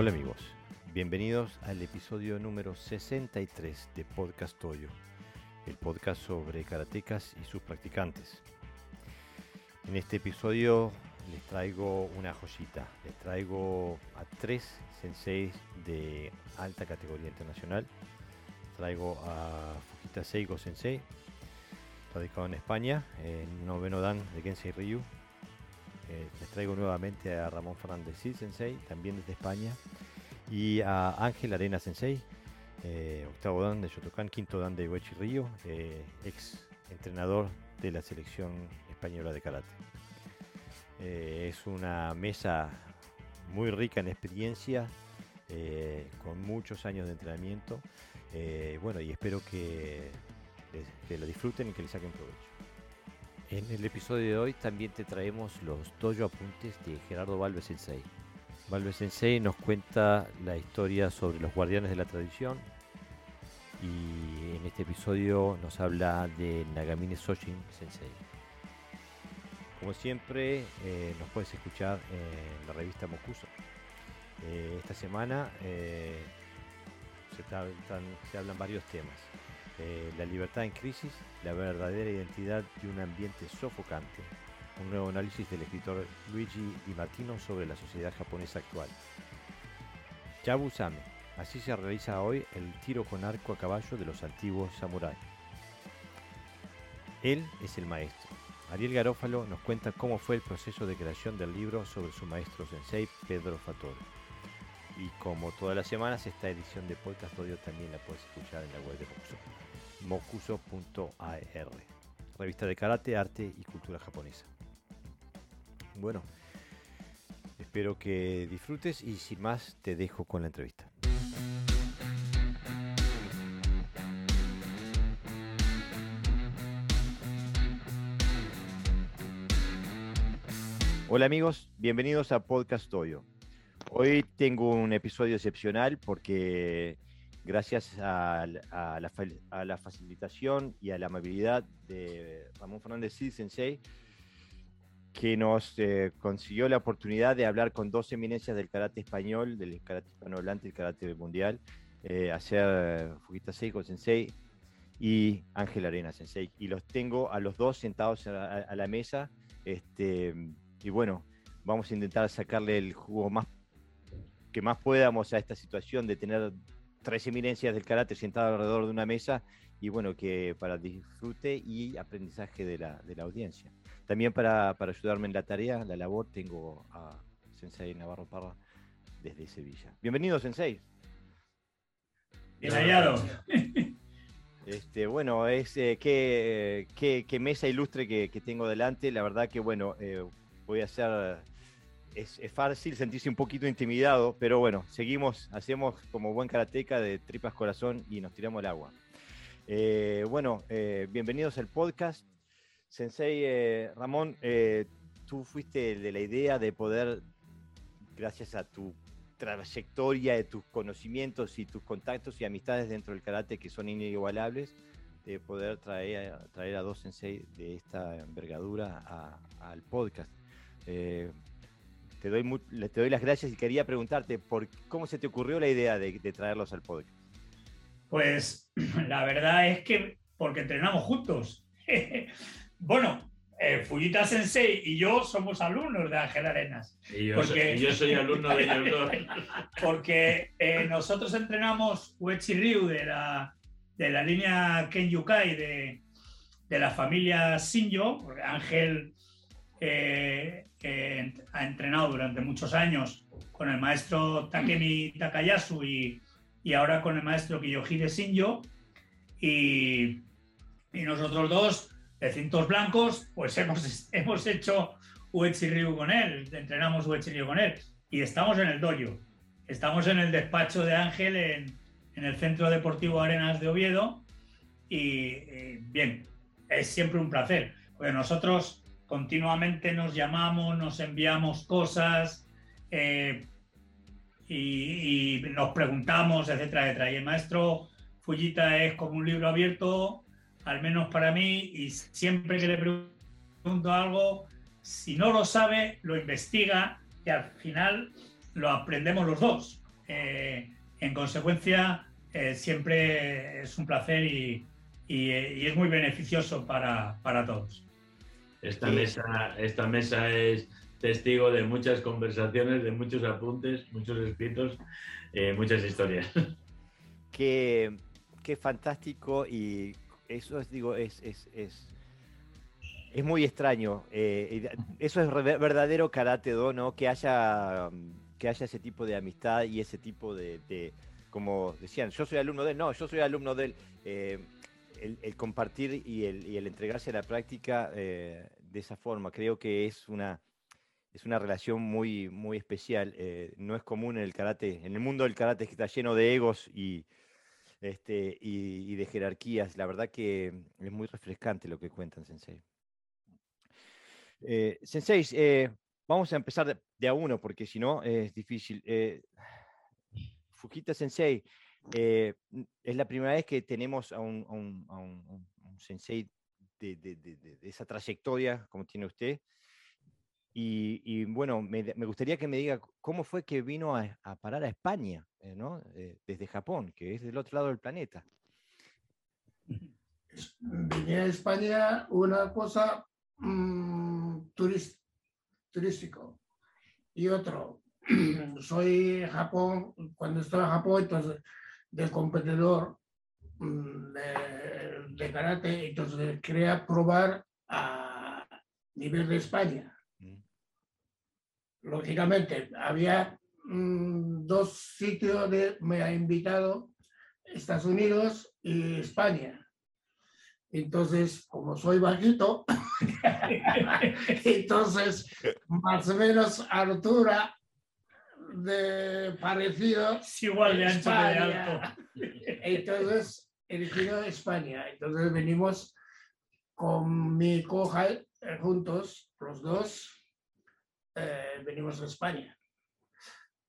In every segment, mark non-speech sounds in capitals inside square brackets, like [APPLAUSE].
Hola amigos, bienvenidos al episodio número 63 de Podcast Toyo, el podcast sobre karatecas y sus practicantes. En este episodio les traigo una joyita, les traigo a tres senseis de alta categoría internacional. Traigo a Fujita Seiko Sensei, radicado en España, en noveno dan de Kensei Ryu. Eh, les traigo nuevamente a Ramón Fernández sí, Sensei, también desde España, y a Ángel Arena Sensei, eh, octavo dan de Shotokan, quinto dan de Uechi Ryu, eh, ex entrenador de la selección española de karate. es una mesa muy rica en experiencia, con muchos años de entrenamiento. bueno, y espero que que lo disfruten y que le saquen provecho. En el episodio de hoy también te traemos los dojo apuntes de Gerardo Valve Sensei. Valve Sensei nos cuenta la historia sobre los guardianes de la tradición y en este episodio nos habla de Nagamine Soshin Sensei. Como siempre, eh, nos puedes escuchar en la revista Mokuso. Eh, esta semana eh, se hablan varios temas. Eh, la libertad en crisis, la verdadera identidad de un ambiente sofocante. Un nuevo análisis del escritor Luigi Di Martino sobre la sociedad japonesa actual. Yabu Same. Así se realiza hoy el tiro con arco a caballo de los antiguos samuráis. Él es el maestro. Ariel Garófalo nos cuenta cómo fue el proceso de creación del libro sobre su maestro sensei Pedro Fatore. Y como todas las semanas, esta edición de Podcast Audio también la puedes escuchar en la web de Mokuso, mokuso.ar, revista de karate, arte y cultura japonesa. Bueno, espero que disfrutes y sin más te dejo con la entrevista. Hola amigos, bienvenidos a Podcast Toyo. Hoy tengo un episodio excepcional porque gracias a, la, facilitación y a la amabilidad de Ramón Fernández Cid Sensei, que nos eh, consiguió la oportunidad de hablar con dos eminencias del karate español, del karate hispanohablante y el karate mundial, eh, hacer Fujita Seiko Sensei y Ángel Arena Sensei. Y los tengo a los dos sentados a, la mesa. Este, y bueno, vamos a intentar sacarle el jugo más que más podamos a esta situación de tener tres eminencias del karate sentadas alrededor de una mesa y bueno, que para disfrute y aprendizaje de la, de la audiencia. También para, para, ayudarme en la tarea, la labor, tengo a Sensei Navarro Parra desde Sevilla. Bienvenido, Sensei. Bien hallado. [LAUGHS] Este, bueno, es eh, qué, qué, mesa ilustre que, que, tengo delante. La verdad que bueno, eh, voy a hacer es, fácil sentirse un poquito intimidado, pero bueno, seguimos, hacemos como buen karateca de tripas corazón y nos tiramos el agua. Eh, bueno, eh, bienvenidos al podcast. Sensei eh, Ramón, tú fuiste de la idea de poder, gracias a tu trayectoria, de tus conocimientos y tus contactos y amistades dentro del karate que son inigualables, de poder traer, traer a dos sensei de esta envergadura al podcast te doy, te doy las gracias y quería preguntarte por cómo se te ocurrió la idea de, traerlos al podcast. Pues [CLEARS THROAT] la verdad es que porque entrenamos juntos. [LAUGHS] bueno, eh, Fujita Sensei y yo somos alumnos de Ángel Arenas. Y yo, soy, alumno de ellos dos. [LAUGHS] porque eh, nosotros entrenamos Uechi Ryu de la, de la línea Ken Yukai de, de la familia Shinjo, porque Ángel eh, que ha entrenado durante muchos años con el maestro Takemi Takayasu y, y ahora con el maestro Kiyohide Shinjo. Y, y nosotros dos, de cintos blancos, pues hemos, [LAUGHS] hemos hecho Uechi Ryu con él, entrenamos Uechi Ryu con él. Y estamos en el dojo. Estamos en el despacho de Ángel en, en el Centro Deportivo Arenas de Oviedo. Y, y bien, es siempre un placer. Porque nosotros continuamente nos llamamos, nos enviamos cosas eh, y, nos preguntamos, etcétera, etcétera. Y el maestro Fullita es como un libro abierto, al menos para mí, y siempre que le pregunto algo, si no lo sabe, lo investiga y al final lo aprendemos los dos. en consecuencia, siempre es un placer y, es muy beneficioso para, para todos. Esta, mesa, esta mesa es testigo de muchas conversaciones, de muchos apuntes, muchos escritos, eh, muchas historias. [LAUGHS] Qué, qué, fantástico y eso es, digo, es, es, es, es muy extraño. Eh, eso es verdadero karate do, ¿no? Que haya, que haya ese tipo de amistad y ese tipo de, como decían, yo soy alumno de él, no, yo soy alumno de él. Eh, el, compartir y el, y el, entregarse a la práctica de esa forma, creo que es una, es una relación muy, muy especial. Eh, no es común en el karate, en el mundo del karate que está lleno de egos y, este, y, de jerarquías. La verdad que es muy refrescante lo que cuentan, Sensei. Eh, sensei, eh, vamos a empezar de, a uno porque si no es difícil. Fujita Sensei, es la primera vez que tenemos a un, a un, sensei de, de, de, esa trayectoria como tiene usted. Y, bueno, me, gustaría que me diga cómo fue que vino a, parar a España, eh, ¿no? Eh, desde Japón, que es del otro lado del planeta. Vine a España una cosa mmm, turístico y otro. [CLEARS THROAT] Soy Japón, cuando estaba en Japón, entonces, del competidor mm, de, de karate, entonces quería probar a nivel de España lógicamente, había mm, dos sitios de, me ha invitado Estados Unidos y España. Entonces, como soy bajito, [LAUGHS] entonces más o menos altura de parecido. igual de ancho de alto. [LAUGHS] Entonces, elegido España. Entonces venimos con mi coja eh, juntos, los dos, eh, venimos a España.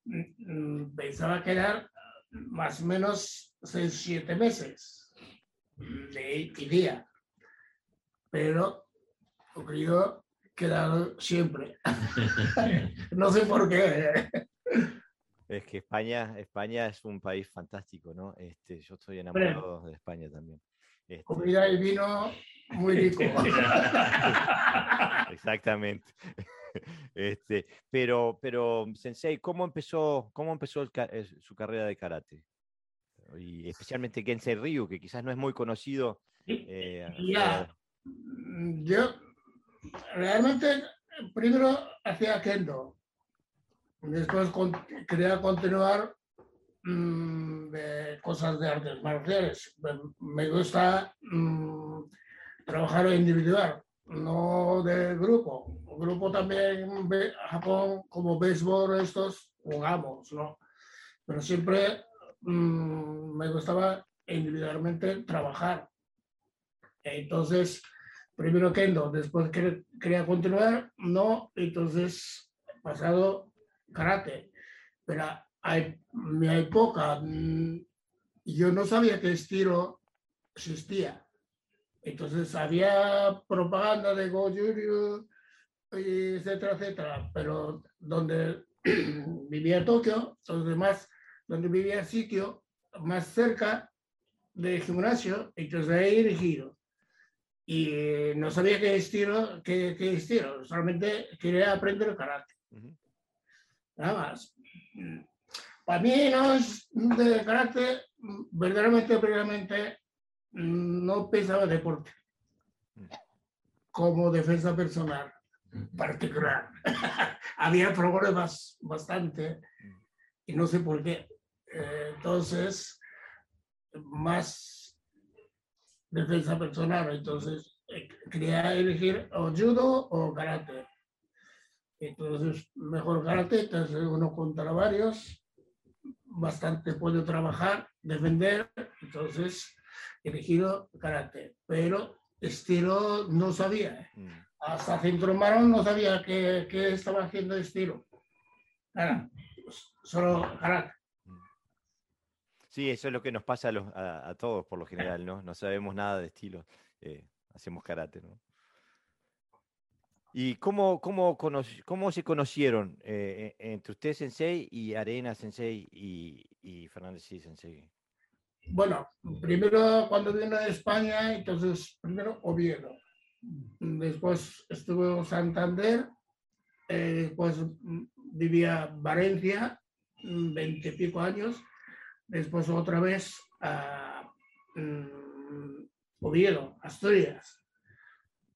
Mm, mm, pensaba quedar más o menos seis, siete meses de día, pero he querido quedar siempre. [LAUGHS] [LAUGHS] no sé por qué. Es que España, España es un país fantástico, ¿no? Este, yo estoy enamorado de España también. Este... Comida y vino muy [LAUGHS] rico. [LAUGHS] Exactamente. [LAUGHS] Este, pero, pero, Sensei, ¿cómo empezó, cómo empezó su carrera de karate? Y especialmente Gensei Ryu, que quizás no es muy conocido. Eh, mm, yo realmente primero hacía kendo, después quería continuar mm, de cosas de artes marciales. Me, gusta mm, trabajar individual no de grupo. grupo también, Japón, como béisbol, estos jugamos, ¿no? Pero siempre mm, me gustaba individualmente trabajar. Entonces, primero kendo, después quería continuar, no, entonces pasado karate. Pero hay, mi época, mm, yo no sabía qué estilo existía. Entonces había propaganda de Go etcétera, etcétera, pero donde [CLEARS THROAT] vivía Tokio, donde más, donde vivía el sitio más cerca del gimnasio, entonces ahí elegido. Y no sabía qué estilo, qué, qué estilo, solamente quería aprender karate. Nada más. Para mí no es de karate, verdaderamente, verdaderamente no pensaba deporte como defensa personal particular. [LAUGHS] Había problemas bastante y no sé por qué. Eh, entonces, más defensa personal. Entonces, eh, quería elegir o judo o karate. Entonces, mejor karate, entonces uno contra varios, bastante puedo trabajar, defender. Entonces, elegido karate, pero estilo no sabía. Mm. Hasta Centro Marón no sabía qué, estaba haciendo estilo. Nada, solo karate. Mm. Sí, eso es lo que nos pasa a, todos por lo general, ¿no? No sabemos nada de estilo, eh, hacemos karate, ¿no? ¿Y cómo, cómo, cómo se conocieron eh, e, entre usted, Sensei, y Arena Sensei y, y Fernández Sensei? Bueno, primero cuando vino de España, entonces primero Oviedo, después estuvo en Santander, eh, después mm, vivía Valencia, mm, veinte y pico años, después otra vez a mm, Oviedo, Asturias.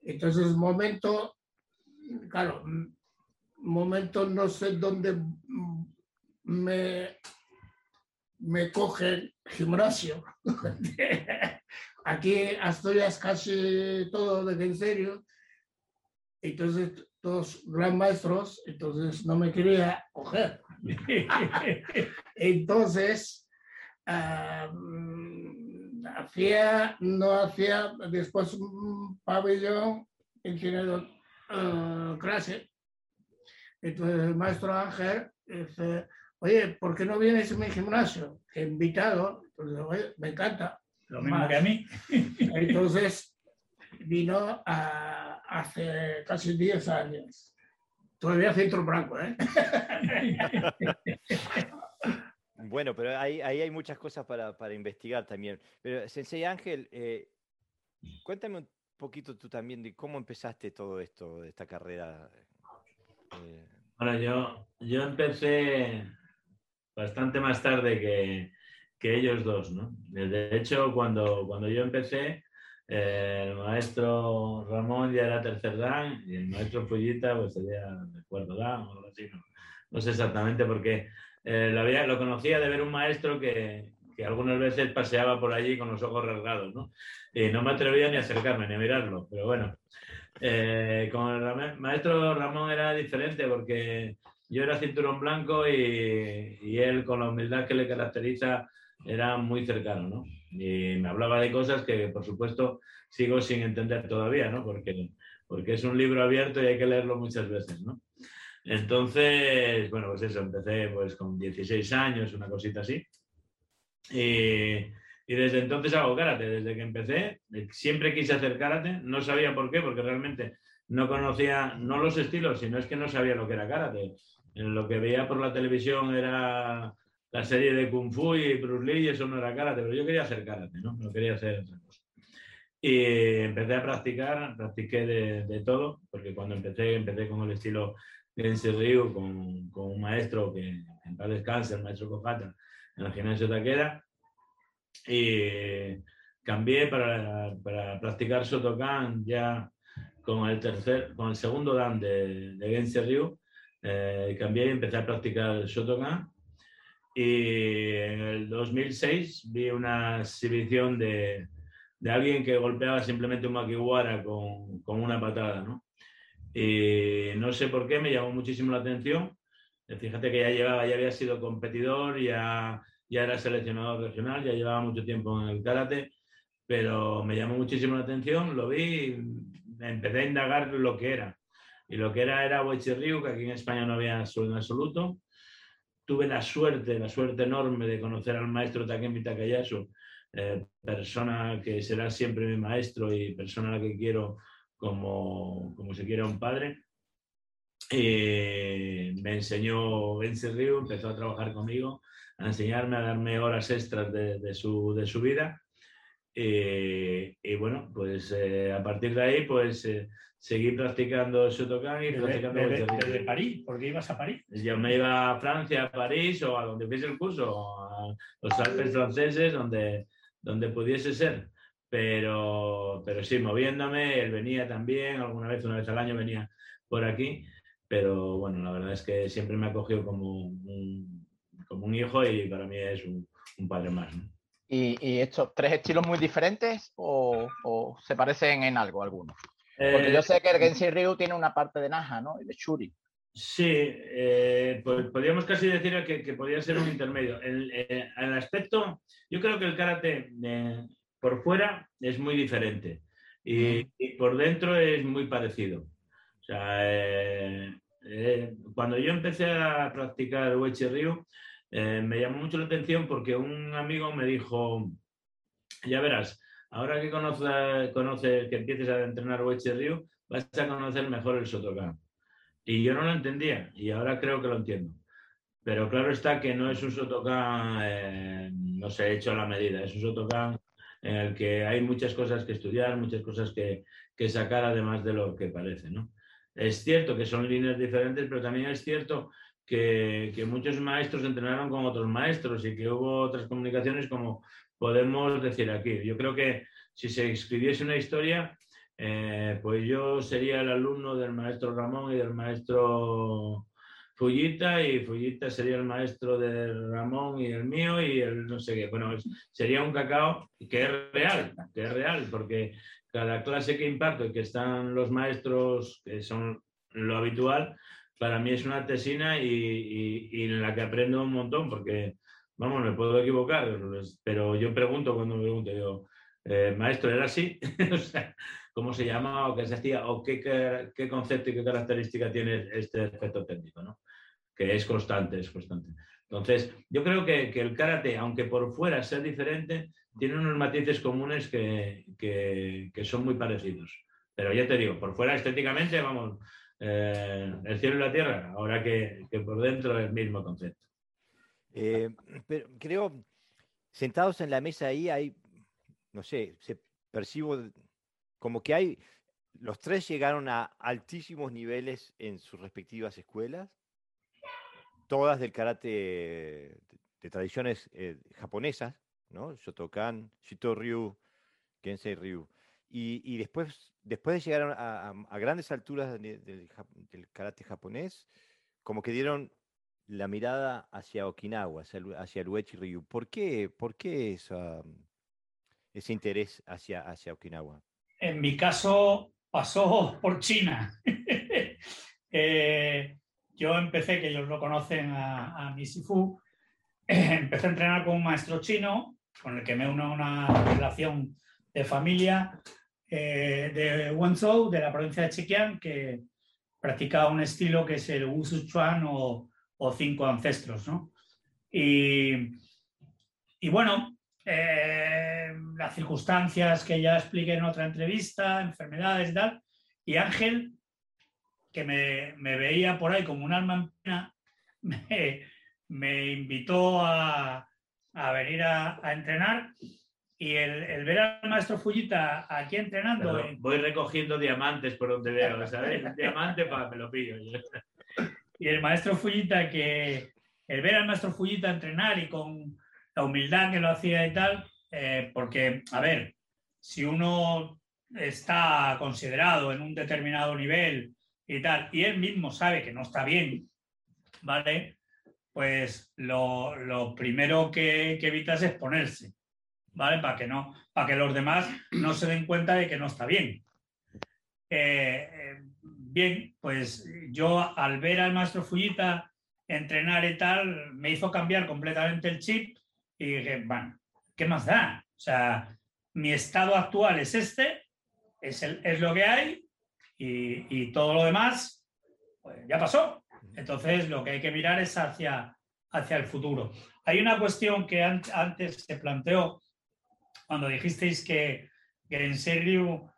Entonces, momento claro, momento no sé dónde me, me coge gimnasio. [LAUGHS] Aquí Asturias casi todo de en serio. Entonces, todos gran maestros, entonces no me quería coger. [LAUGHS] entonces, hacía, no hacía después un pabellón en general uh, clase. Entonces el maestro Ángel dice, oye, ¿por qué no vienes a mi gimnasio? He invitado, entonces, oye, me encanta. Lo mismo que a mí. [LAUGHS] Entonces vino a, hace casi 10 años. Todavía centro blanco, ¿eh? [LAUGHS] Bueno, pero ahí, ahí, hay muchas cosas para, para, investigar también. Pero, Sensei Ángel, eh, cuéntame un poquito tú también de cómo empezaste todo esto, de esta carrera. Eh. Bueno, yo, yo empecé bastante más tarde que, que, ellos dos, ¿no? De hecho, cuando, cuando yo empecé, eh, el maestro Ramón ya era tercer dan y el maestro Fullita pues sería de cuarto dan o algo así, no, no sé exactamente porque eh, lo, había, lo conocía de ver un maestro que, que algunas veces paseaba por allí con los ojos rasgados, ¿no? Y no me atrevía ni a acercarme ni a mirarlo, pero bueno. Eh, con el maestro Ramón era diferente porque yo era cinturón blanco y, y, él con la humildad que le caracteriza era muy cercano, ¿no? Y me hablaba de cosas que, por supuesto, sigo sin entender todavía, ¿no? Porque, porque es un libro abierto y hay que leerlo muchas veces, ¿no? Entonces, bueno, pues eso, empecé pues con 16 años, una cosita así. Y, desde entonces hago karate, desde que empecé. Siempre quise hacer karate, no sabía por qué, porque realmente no conocía, no los estilos, sino es que no sabía lo que era karate. Lo que veía por la televisión era la serie de Kung Fu y Bruce Lee y eso no era karate, pero yo quería hacer karate, ¿no? No quería hacer otra cosa. Y empecé a practicar, practiqué de, todo, porque cuando empecé, empecé con el estilo Gense Ryu, con, con un maestro que en paz descanse, el maestro Kohata, en el gimnasio Taquera y cambié para, para practicar Shotokan ya con el tercer, con el segundo dan de, de Gense Ryu. Eh, cambié y empecé a practicar Shotokan. Y en el 2006 vi una exhibición de, de alguien que golpeaba simplemente un makiwara con, con una patada, ¿no? Y no sé por qué me llamó muchísimo la atención Fíjate que ya llevaba, ya había sido competidor, ya, ya era seleccionador regional, ya llevaba mucho tiempo en el karate, pero me llamó muchísimo la atención, lo vi, empecé a indagar lo que era. Y lo que era era Boichi Ryu, que aquí en España no había en absoluto. Tuve la suerte, la suerte enorme de conocer al maestro Takemi Takayasu, eh, persona que será siempre mi maestro y persona a la que quiero como, como se quiere un padre. Eh, me enseñó Vence Río, empezó a trabajar conmigo, a enseñarme, a darme horas extras de, su, de su, vida. Eh, y bueno, pues eh, a partir de ahí, pues seguí practicando Shotokan y practicando desde, desde, París, porque ibas a París. Yo me iba a Francia, a París o a donde fuese el curso, a los Alpes franceses, donde, donde pudiese ser. Pero, pero sí, moviéndome, él venía también, alguna vez, una vez al año venía por aquí pero bueno, la verdad es que siempre me ha cogido como un, como un hijo y para mí es un, un padre más. ¿Y, ¿Y, estos tres estilos muy diferentes o, o se parecen en algo algunos? Porque yo eh, sé que el Genshin Ryu tiene una parte de Naja, ¿no? Y de Shuri. Sí, eh, pues podríamos casi decir que, que podría ser un intermedio. El, eh, el, aspecto, yo creo que el karate por fuera es muy diferente y, y, por dentro es muy parecido. O sea, eh, cuando yo empecé a practicar Wechi Ryu, eh, me llamó mucho la atención porque un amigo me dijo, ya verás, ahora que conoces, conoce, que empieces a entrenar Wechi Ryu, vas a conocer mejor el Shotokan. Y yo no lo entendía y ahora creo que lo entiendo. Pero claro está que no es un Shotokan, eh, no sé, hecho la medida, es un Shotokan en el que hay muchas cosas que estudiar, muchas cosas que, que sacar además de lo que parece, ¿no? Es cierto que son líneas diferentes, pero también es cierto que, muchos maestros entrenaron con otros maestros y que hubo otras comunicaciones como podemos decir aquí. Yo creo que si se escribiese una historia, eh, pues yo sería el alumno del maestro Ramón y del maestro Fullita y Fullita sería el maestro de Ramón y el mío y el no sé qué. Bueno, sería un cacao que es real, que es real, porque cada clase que imparto y que están los maestros, que son lo habitual, para mí es una tesina y, en la que aprendo un montón, porque, vamos, me puedo equivocar, pero yo pregunto cuando me pregunto, yo, eh, maestro, ¿era así? [LAUGHS] ¿cómo se llama o qué se hacía o qué, qué, concepto y qué característica tiene este efecto técnico, ¿no? Que es constante, es constante. Entonces, yo creo que, que el karate, aunque por fuera sea diferente, tiene unos matices comunes que, son muy parecidos. Pero ya te digo, por fuera estéticamente, vamos, eh, el cielo y la tierra, ahora que, por dentro es el mismo concepto. Eh, pero creo, sentados en la mesa ahí hay, no sé, se percibo como que hay, los tres llegaron a altísimos niveles en sus respectivas escuelas, todas del karate de, tradiciones eh, japonesas, ¿no? Shotokan, Shito Ryu, Kensei Ryu. Y, después, después de llegar a, grandes alturas del, karate japonés, como que dieron la mirada hacia Okinawa, hacia, el Uechi Ryu. ¿Por qué, por qué ese interés hacia, hacia Okinawa? En mi caso pasó por China. [LAUGHS] Eh, yo empecé, que ellos lo conocen, a, a Misifu, [CLEARS THROAT] empecé a entrenar con un maestro chino con el que me uno una relación de familia eh, de Wenzhou, de la provincia de Chequiang, que practica un estilo que es el Wushu Chuan o, cinco ancestros. ¿no? Y, bueno, eh, las circunstancias que ya expliqué en otra entrevista, enfermedades y tal, y Ángel, que me, veía por ahí como un alma en pena, [LAUGHS] me invitó a, a venir a, entrenar y el, ver al maestro Fullita aquí entrenando. voy recogiendo diamantes por donde veo, ¿sabes? Diamante para me lo pillo. [LAUGHS] y el maestro Fullita que. El ver al maestro Fullita entrenar y con la humildad que lo hacía y tal, eh, porque, a ver, si uno está considerado en un determinado nivel y tal, y él mismo sabe que no está bien, ¿vale? Pues lo, primero que, que, evitas es ponerse, ¿vale? Para que, no, para que los demás no se den cuenta de que no está bien. Eh, eh, bien, pues yo al ver al maestro Fullita entrenar y tal, me hizo cambiar completamente el chip y dije, bueno, ¿qué más da? O sea, mi estado actual es este, es, el, es lo que hay y, y todo lo demás, pues ya pasó. Entonces, lo que hay que mirar es hacia, hacia el futuro. Hay una cuestión que antes se planteó cuando dijisteis que, que en serio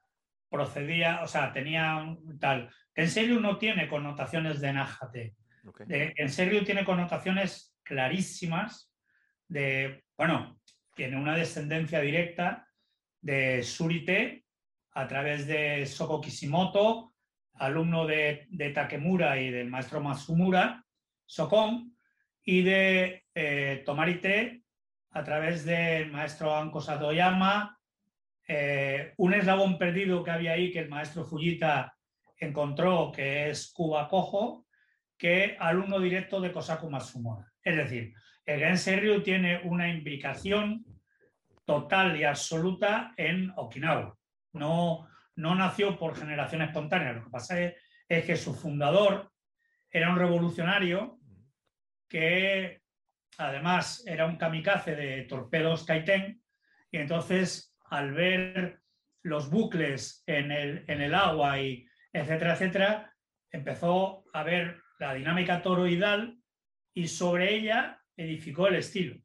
procedía, o sea, tenía tal. En serio no tiene connotaciones de nájate. en serio tiene connotaciones clarísimas de, bueno, tiene una descendencia directa de Surite a través de Soko Kishimoto, alumno de, Takemura y del maestro Masumura, Sokon, y de eh, Tomarite a través del maestro Anko Satoyama, eh, un eslabón perdido que había ahí que el maestro Fujita encontró, que es Kuba Kojo, que alumno directo de Kosaku Matsumura. Es decir, el Gensei Ryu tiene una implicación total y absoluta en Okinawa. No, no nació por generación espontánea. Lo que pasa es, que su fundador era un revolucionario que además era un kamikaze de torpedos Kaiten y entonces al ver los bucles en el, en el agua y etcétera, etcétera, empezó a ver la dinámica toroidal y sobre ella edificó el estilo.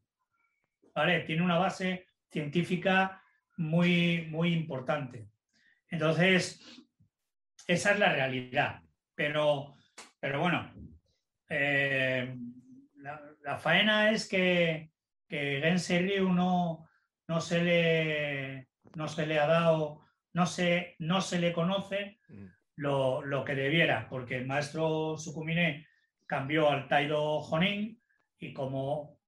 ¿Vale? Tiene una base científica muy, muy importante. Entonces, esa es la realidad. Pero, pero bueno, eh, la, faena es que, que Gensei Ryu no, no, se le, no se le ha dado, no se, no se le conoce mm. lo, lo que debiera, porque el maestro Sukumine cambió al Taido Honin y como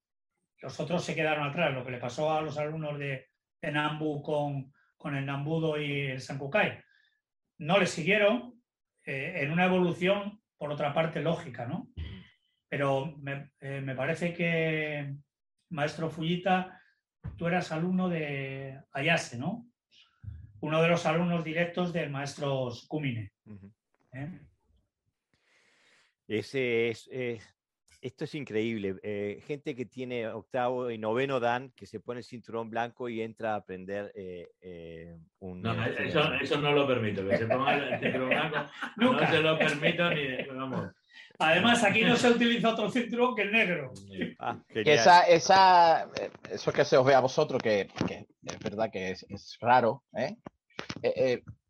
los otros se quedaron atrás, lo que le pasó a los alumnos de, de Nambu con, con, el Nambudo y el Sankukai, no le siguieron eh, en una evolución, por otra parte, lógica, ¿no? Pero me, eh, me parece que, maestro Fujita, tú eras alumno de Ayase, ¿no? Uno de los alumnos directos del maestro Sukumine. Ese es, esto es increíble. Eh, gente que tiene octavo y noveno dan, que se pone el cinturón blanco y entra a aprender eh, eh, un... No, eso, no lo permito, que se ponga el cinturón blanco. [LAUGHS] Nunca. No se lo permito ni... Vamos. [LAUGHS] Además, aquí no se utiliza otro cinturón que el negro. [LAUGHS] Ah, esa, esa, eso que se os ve a vosotros, que, que es verdad que es, es raro,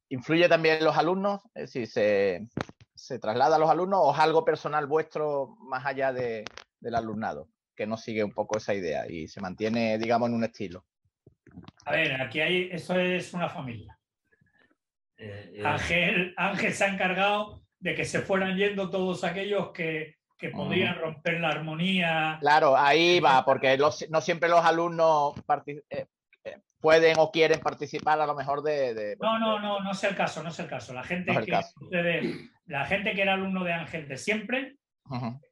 ¿influye también los alumnos? Si se, se traslada a los alumnos o es algo personal vuestro más allá de, del alumnado, que no sigue un poco esa idea y se mantiene, digamos, en un estilo? A ver, aquí hay, eso es una familia. Eh, eh. Ángel, Ángel se ha encargado de que se fueran yendo todos aquellos que, que podrían romper la armonía. Claro, ahí va, porque no siempre los alumnos eh, pueden o quieren participar a lo mejor de... no, no, no, no es el caso, no es el caso. La gente, que, la gente que era alumno de Ángel de siempre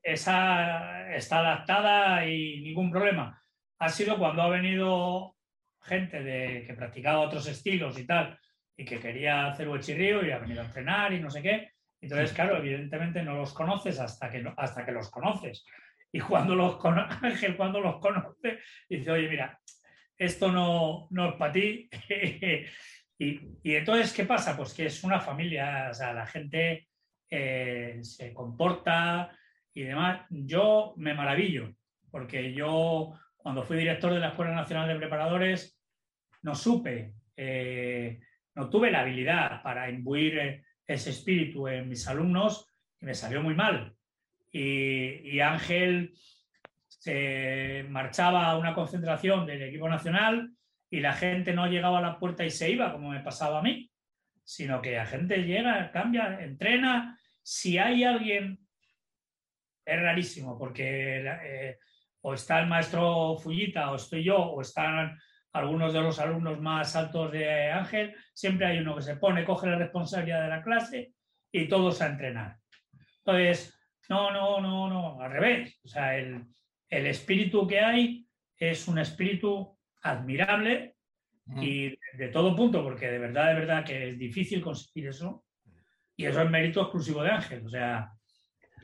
esa, está adaptada y ningún problema. Ha sido cuando ha venido gente de, que practicaba otros estilos y tal, y que quería hacer huechirrío y ha venido a entrenar y no sé qué. Entonces, claro, evidentemente no los conoces hasta que, hasta que los conoces. Y cuando los [LAUGHS] Ángel, cuando los conoce, dice, oye, mira, esto no, no es para ti. [LAUGHS] y, entonces, ¿qué pasa? Pues que es una familia, o sea, la gente eh, se comporta y demás. Yo me maravillo, porque yo cuando fui director de la Escuela Nacional de Preparadores, no supe, eh, no tuve la habilidad para imbuir ese espíritu en mis alumnos y me salió muy mal. Y, y Ángel se marchaba a una concentración del equipo nacional y la gente no llegaba a la puerta y se iba, como me pasaba a mí, sino que la gente llega, cambia, entrena. Si hay alguien, es rarísimo, porque eh, o está el maestro Fullita, o estoy yo, o están algunos de los alumnos más altos de Ángel, siempre hay uno que se pone, coge la responsabilidad de la clase y todos a entrenar. Entonces, no, no, no, no, al revés. O sea, el, el espíritu que hay es un espíritu admirable y de todo punto, porque de verdad, de verdad que es difícil conseguir eso. Y eso es mérito exclusivo de Ángel. O sea,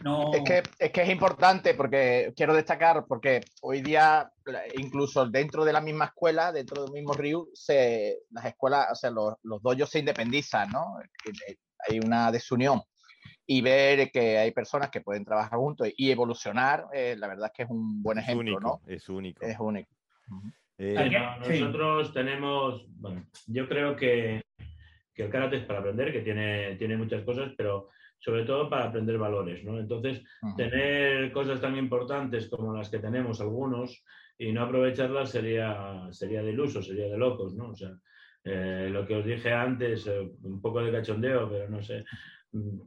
no... Es que, es que es importante porque quiero destacar, porque hoy día, incluso dentro de la misma escuela, dentro del mismo río, se, las escuelas, o sea, los, los dojos se independizan, ¿no? Hay una desunión y ver que hay personas que pueden trabajar juntos y evolucionar, eh, la verdad es que es un buen ejemplo, ¿no? Es único. Es único. Eh, nosotros tenemos, bueno, yo creo que, que, el karate es para aprender, que tiene, tiene muchas cosas, pero sobre todo para aprender valores, ¿no? Entonces, tener cosas tan importantes como las que tenemos algunos y no aprovecharlas sería, sería de iluso, sería de locos, ¿no? O sea, eh, lo que os dije antes, un poco de cachondeo, pero no sé,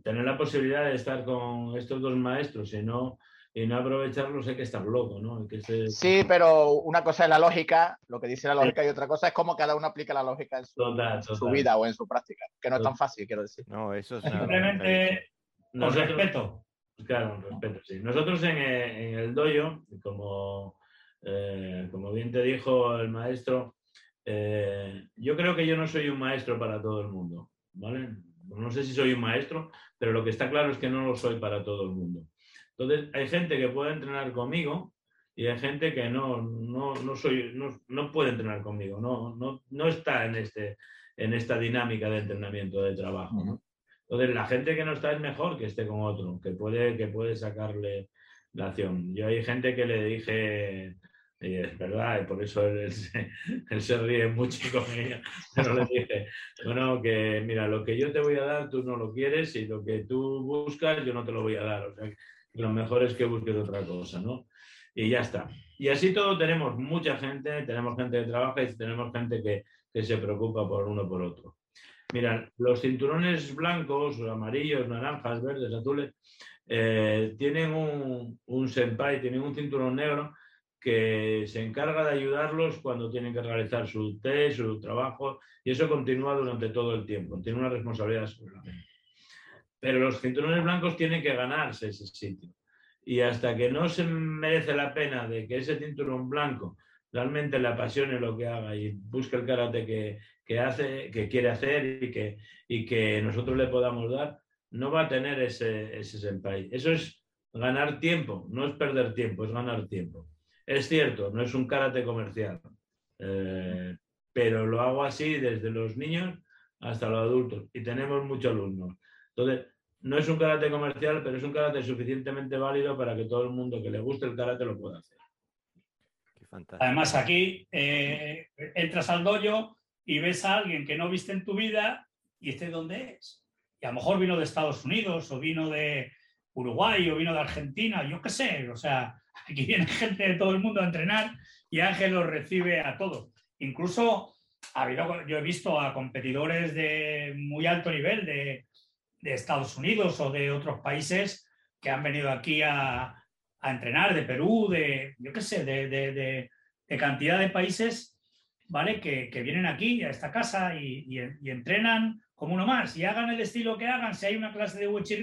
tener la posibilidad de estar con estos dos maestros y no, y no aprovecharlos hay que estar loco, ¿no? Sí, pero una cosa es la lógica, lo que dice la lógica, y otra cosa es cómo cada uno aplica la lógica en su, vida o en su práctica, que no es tan fácil, quiero decir. No, eso es Simplemente con respeto. Claro, respeto, sí. Nosotros en, en el dojo, como, eh, como bien te dijo el maestro, eh, yo creo que yo no soy un maestro para todo el mundo, ¿vale? No sé si soy un maestro, pero lo que está claro es que no lo soy para todo el mundo. Entonces, hay gente que puede entrenar conmigo y hay gente que no, no, soy, no, puede entrenar conmigo, no, no, no está en, este, en esta dinámica de entrenamiento, de trabajo. Entonces, la gente que no está es mejor que esté con otro, que puede, que puede sacarle la acción. Yo hay gente que le dije Y es verdad, y por eso él, [LAUGHS] se, ríe mucho con ella. [LAUGHS] Pero le dije, bueno, que mira, lo que yo te voy a dar tú no lo quieres y lo que tú buscas yo no te lo voy a dar. O sea, lo mejor es que busques otra cosa, ¿no? Y ya está. Y así todo tenemos mucha gente, tenemos gente que trabaja y tenemos gente que, que se preocupa por uno por otro. Mira, los cinturones blancos, amarillos, naranjas, verdes, azules, eh, tienen un, un senpai, tienen un cinturón negro que se encarga de ayudarlos cuando tienen que realizar su test, su trabajo, y eso continúa durante todo el tiempo, tiene una responsabilidad sobre. Pero los cinturones blancos tienen que ganarse ese sitio. Y hasta que no se merece la pena de que ese cinturón blanco realmente le apasione lo que haga y busque el karate que, que hace, que quiere hacer y que, y que nosotros le podamos dar, no va a tener ese, ese senpai. Eso es ganar tiempo, no es perder tiempo, es ganar tiempo. Es cierto, no es un karate comercial, eh, pero lo hago así desde los niños hasta los adultos y tenemos muchos alumnos. Entonces, no es un karate comercial, pero es un karate suficientemente válido para que todo el mundo que le guste el karate lo pueda hacer. Además, aquí eh, entras al dojo y ves a alguien que no viste en tu vida y este dónde es. Y a lo mejor vino de Estados Unidos o vino de Uruguay o vino de Argentina, yo qué sé. O sea, aquí viene gente de todo el mundo a entrenar y Ángel los recibe a todos. Incluso ha habido, yo he visto a competidores de muy alto nivel de, de Estados Unidos o de otros países que han venido aquí a, entrenar, de Perú, de, yo qué sé, de, cantidad de países ¿vale? Que, vienen aquí a esta casa y, entrenan como uno más y hagan el estilo que hagan. Si hay una clase de Uechi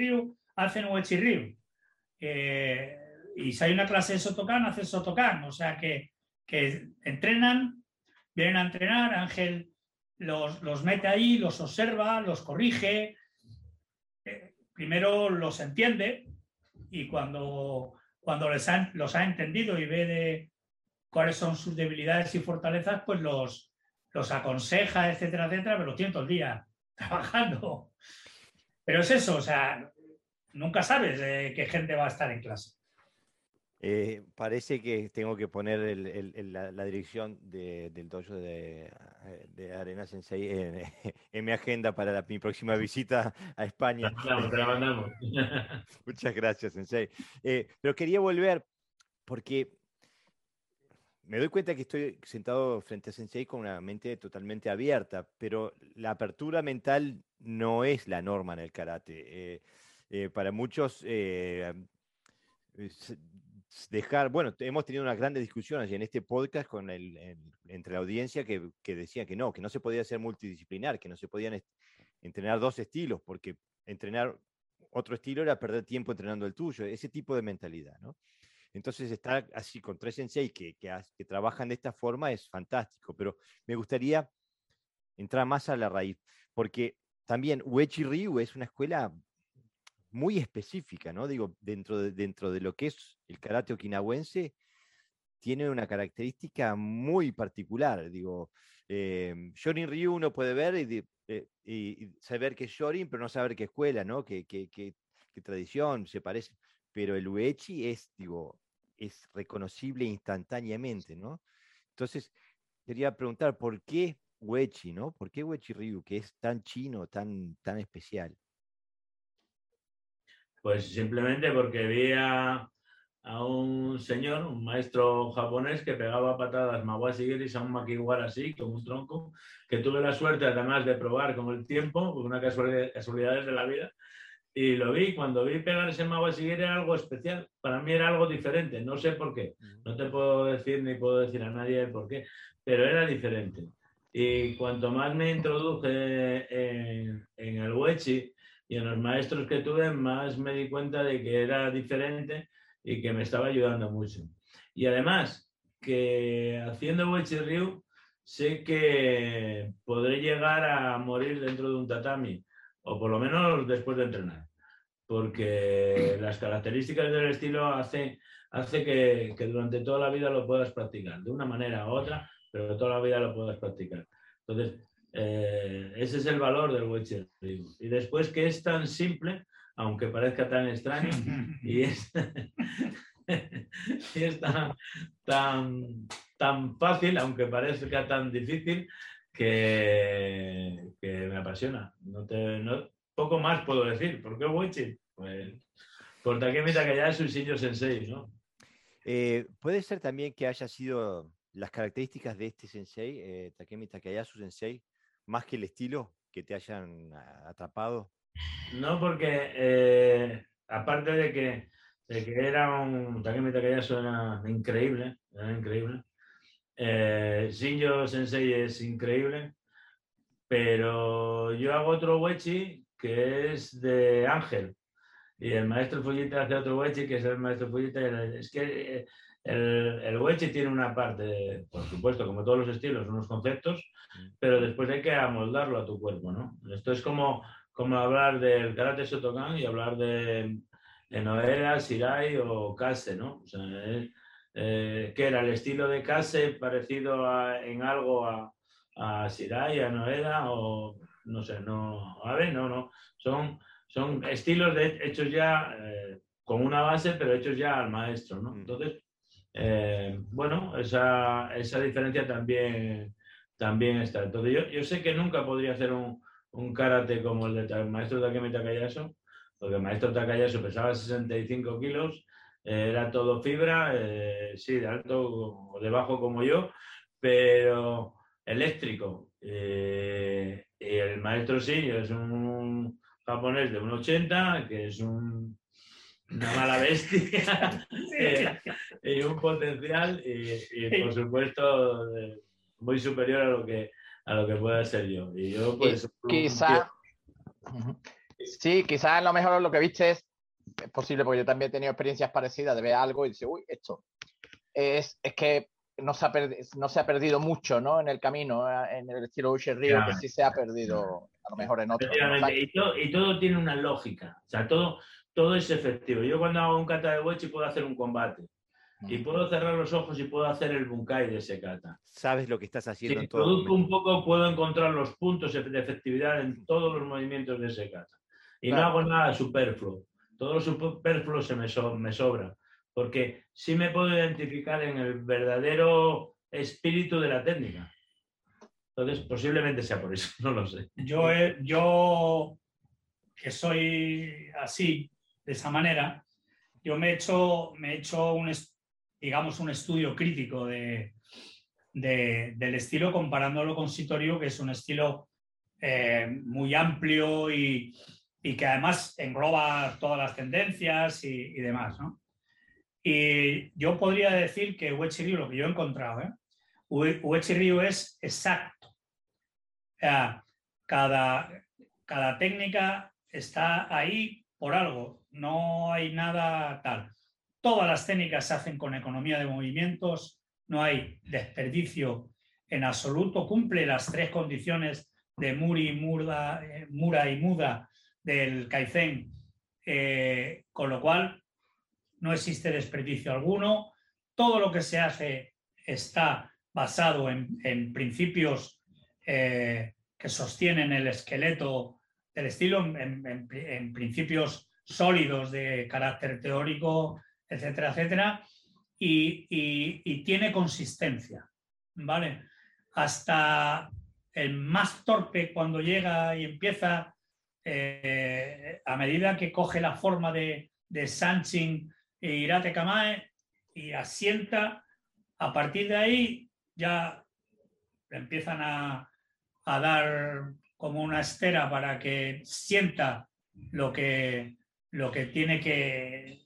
hacen Uechi eh, y si hay una clase de Sotokan, hacen Sotokan. O sea que, entrenan, vienen a entrenar, Ángel los, mete ahí, los observa, los corrige. Eh, primero los entiende y cuando, cuando les los ha entendido y ve de, cuáles son sus debilidades y fortalezas, pues los, los aconseja, etcétera, etcétera, pero lo tiene todo el día [LAUGHS] trabajando. Pero es eso, o sea, nunca sabes qué gente va a estar en clase. Eh, parece que tengo que poner la, dirección del dojo de, Arena Sensei en, [LAUGHS] mi agenda para mi próxima visita a España. Claro, te la mandamos. [LAUGHS] [LAUGHS] Muchas gracias, Sensei. Eh, pero quería volver porque me doy cuenta que estoy sentado frente a Sensei con una mente totalmente abierta, pero la apertura mental no es la norma en el karate. Eh, eh, para muchos, eh, dejar, bueno, hemos tenido unas grandes discusiones en este podcast con el, entre la audiencia que, que, decía que no, que no se podía ser multidisciplinar, que no se podían entrenar dos estilos, porque entrenar otro estilo era perder tiempo entrenando el tuyo, ese tipo de mentalidad, ¿no? Entonces, estar así con tres sensei que, que, trabajan de esta forma es fantástico, pero me gustaría entrar más a la raíz, porque también Uechi Ryu es una escuela muy específica, ¿no? Digo, dentro de, dentro de lo que es el karate okinawense, tiene una característica muy particular. Digo, eh, Shorin Ryu uno puede ver eh, y, saber que es Shorin, pero no saber qué escuela, ¿no? Qué, qué, qué, qué tradición, se parece pero el Uechi es, digo, es reconocible instantáneamente, ¿no? Entonces, quería preguntar, ¿por qué Uechi, no? ¿Por qué Uechi Ryu, que es tan chino, tan, tan especial? Pues simplemente porque vi a, un señor, un maestro japonés que pegaba patadas mawashi a un makiwara así, como un tronco, que tuve la suerte además de probar con el tiempo, una casualidad, casualidades de la vida, y lo vi, cuando vi pegar ese así era algo especial, para mí era algo diferente, no sé por qué, no te puedo decir ni puedo decir a nadie por qué, pero era diferente. Y cuanto más me introduje en, el Wechi y en los maestros que tuve, más me di cuenta de que era diferente y que me estaba ayudando mucho. Y además, que haciendo Wechi Ryu, sé que podré llegar a morir dentro de un tatami, o por lo menos después de entrenar porque [CLEARS THROAT] las características del estilo hacen hace que, durante toda la vida lo puedas practicar, de una manera u otra, pero toda la vida lo puedas practicar. Entonces, eh, ese es el valor del Witcher. Y después que es tan simple, aunque parezca tan extraño, [LAUGHS] y es, [LAUGHS] y es tan, tan, fácil, aunque parezca tan difícil, que, me apasiona. No te, poco más puedo decir. ¿Por qué Wichi? Pues por Takemi Takayasu y Shinjo Sensei, ¿no? Eh, puede ser también que haya sido las características de este sensei, eh, Takemi Takayasu Sensei, más que el estilo que te hayan atrapado. No, porque eh, aparte de que, era un Takemi Takayasu era increíble, era increíble. Eh, Shinjo Sensei es increíble, pero yo hago otro wechi que es de Ángel. Y el maestro Fujita hace otro wechi que es el maestro Fujita. Es que eh, el, el wechi tiene una parte, por supuesto, como todos los estilos, unos conceptos, mm. pero después hay que amoldarlo a tu cuerpo, ¿no? Esto es como como hablar del karate Shotokan y hablar de, de Noera, Shirai o Kase, ¿no? O sea, eh, que era el estilo de Kase parecido en algo a, a Shirai, a Noera o no sé, no, a ver, no, no, son, son estilos de, hechos ya eh, con una base, pero hechos ya al maestro, ¿no? Mm. Entonces, eh, bueno, esa, esa diferencia también, también está. Entonces, yo, yo sé que nunca podría hacer un, un karate como el del maestro Takemi Takayasu, porque maestro Takayasu pesaba 65 kilos, eh, era todo fibra, eh, sí, de alto o de bajo como yo, pero eléctrico. Y el maestro sí, es un japonés de 1,80, que es un, una mala bestia [LAUGHS] y un potencial y por supuesto muy superior a lo que a lo que pueda ser yo. Y yo, pues. Quizá. Sí, quizás lo mejor lo que viste es, es posible, porque yo también he tenido experiencias parecidas de ver algo y decir, uy, esto. Es, es que no se, ha no se ha perdido mucho ¿no? en el camino, eh, en el estilo Usher Río, que sí se ha perdido a lo mejor en otro. Y, todo, y, todo, tiene una lógica, o sea, todo, todo es efectivo. Yo cuando hago un kata de wechi puedo hacer un combate. Y puedo cerrar los ojos y puedo hacer el bunkai de ese kata. Sabes lo que estás haciendo. Si produzco un poco, puedo encontrar los puntos de efectividad en todos los movimientos de ese kata. Y no hago nada superfluo. Todo lo superfluo se me, me sobra. Porque sí me puedo identificar en el verdadero espíritu de la técnica. Entonces, posiblemente sea por eso, [LAUGHS] no lo sé. Yo, yo que soy así, de esa manera, yo me he hecho, me he hecho un, digamos, un estudio crítico de, del estilo comparándolo con Sitorio, que es un estilo eh, muy amplio y, que además engloba todas las tendencias y, demás. Y yo podría decir que Uechi Ryu, lo que yo he encontrado, ¿eh? Es exacto. cada, cada técnica está ahí por algo, no hay nada tal. Todas las técnicas se hacen con economía de movimientos, no hay desperdicio en absoluto, cumple las tres condiciones de Muri, Murda, eh, Mura y Muda del Kaizen, eh, con lo cual no existe desperdicio alguno. Todo lo que se hace está basado en, principios eh, que sostienen el esqueleto del estilo, en principios sólidos de carácter teórico etcétera, etcétera, y, tiene consistencia, ¿vale? Hasta el más torpe cuando llega y empieza, eh, a medida que coge la forma de, de Sanchin e Irate Kamae y asienta, a partir de ahí ya empiezan a, a dar como una estera para que sienta lo que, lo que tiene que,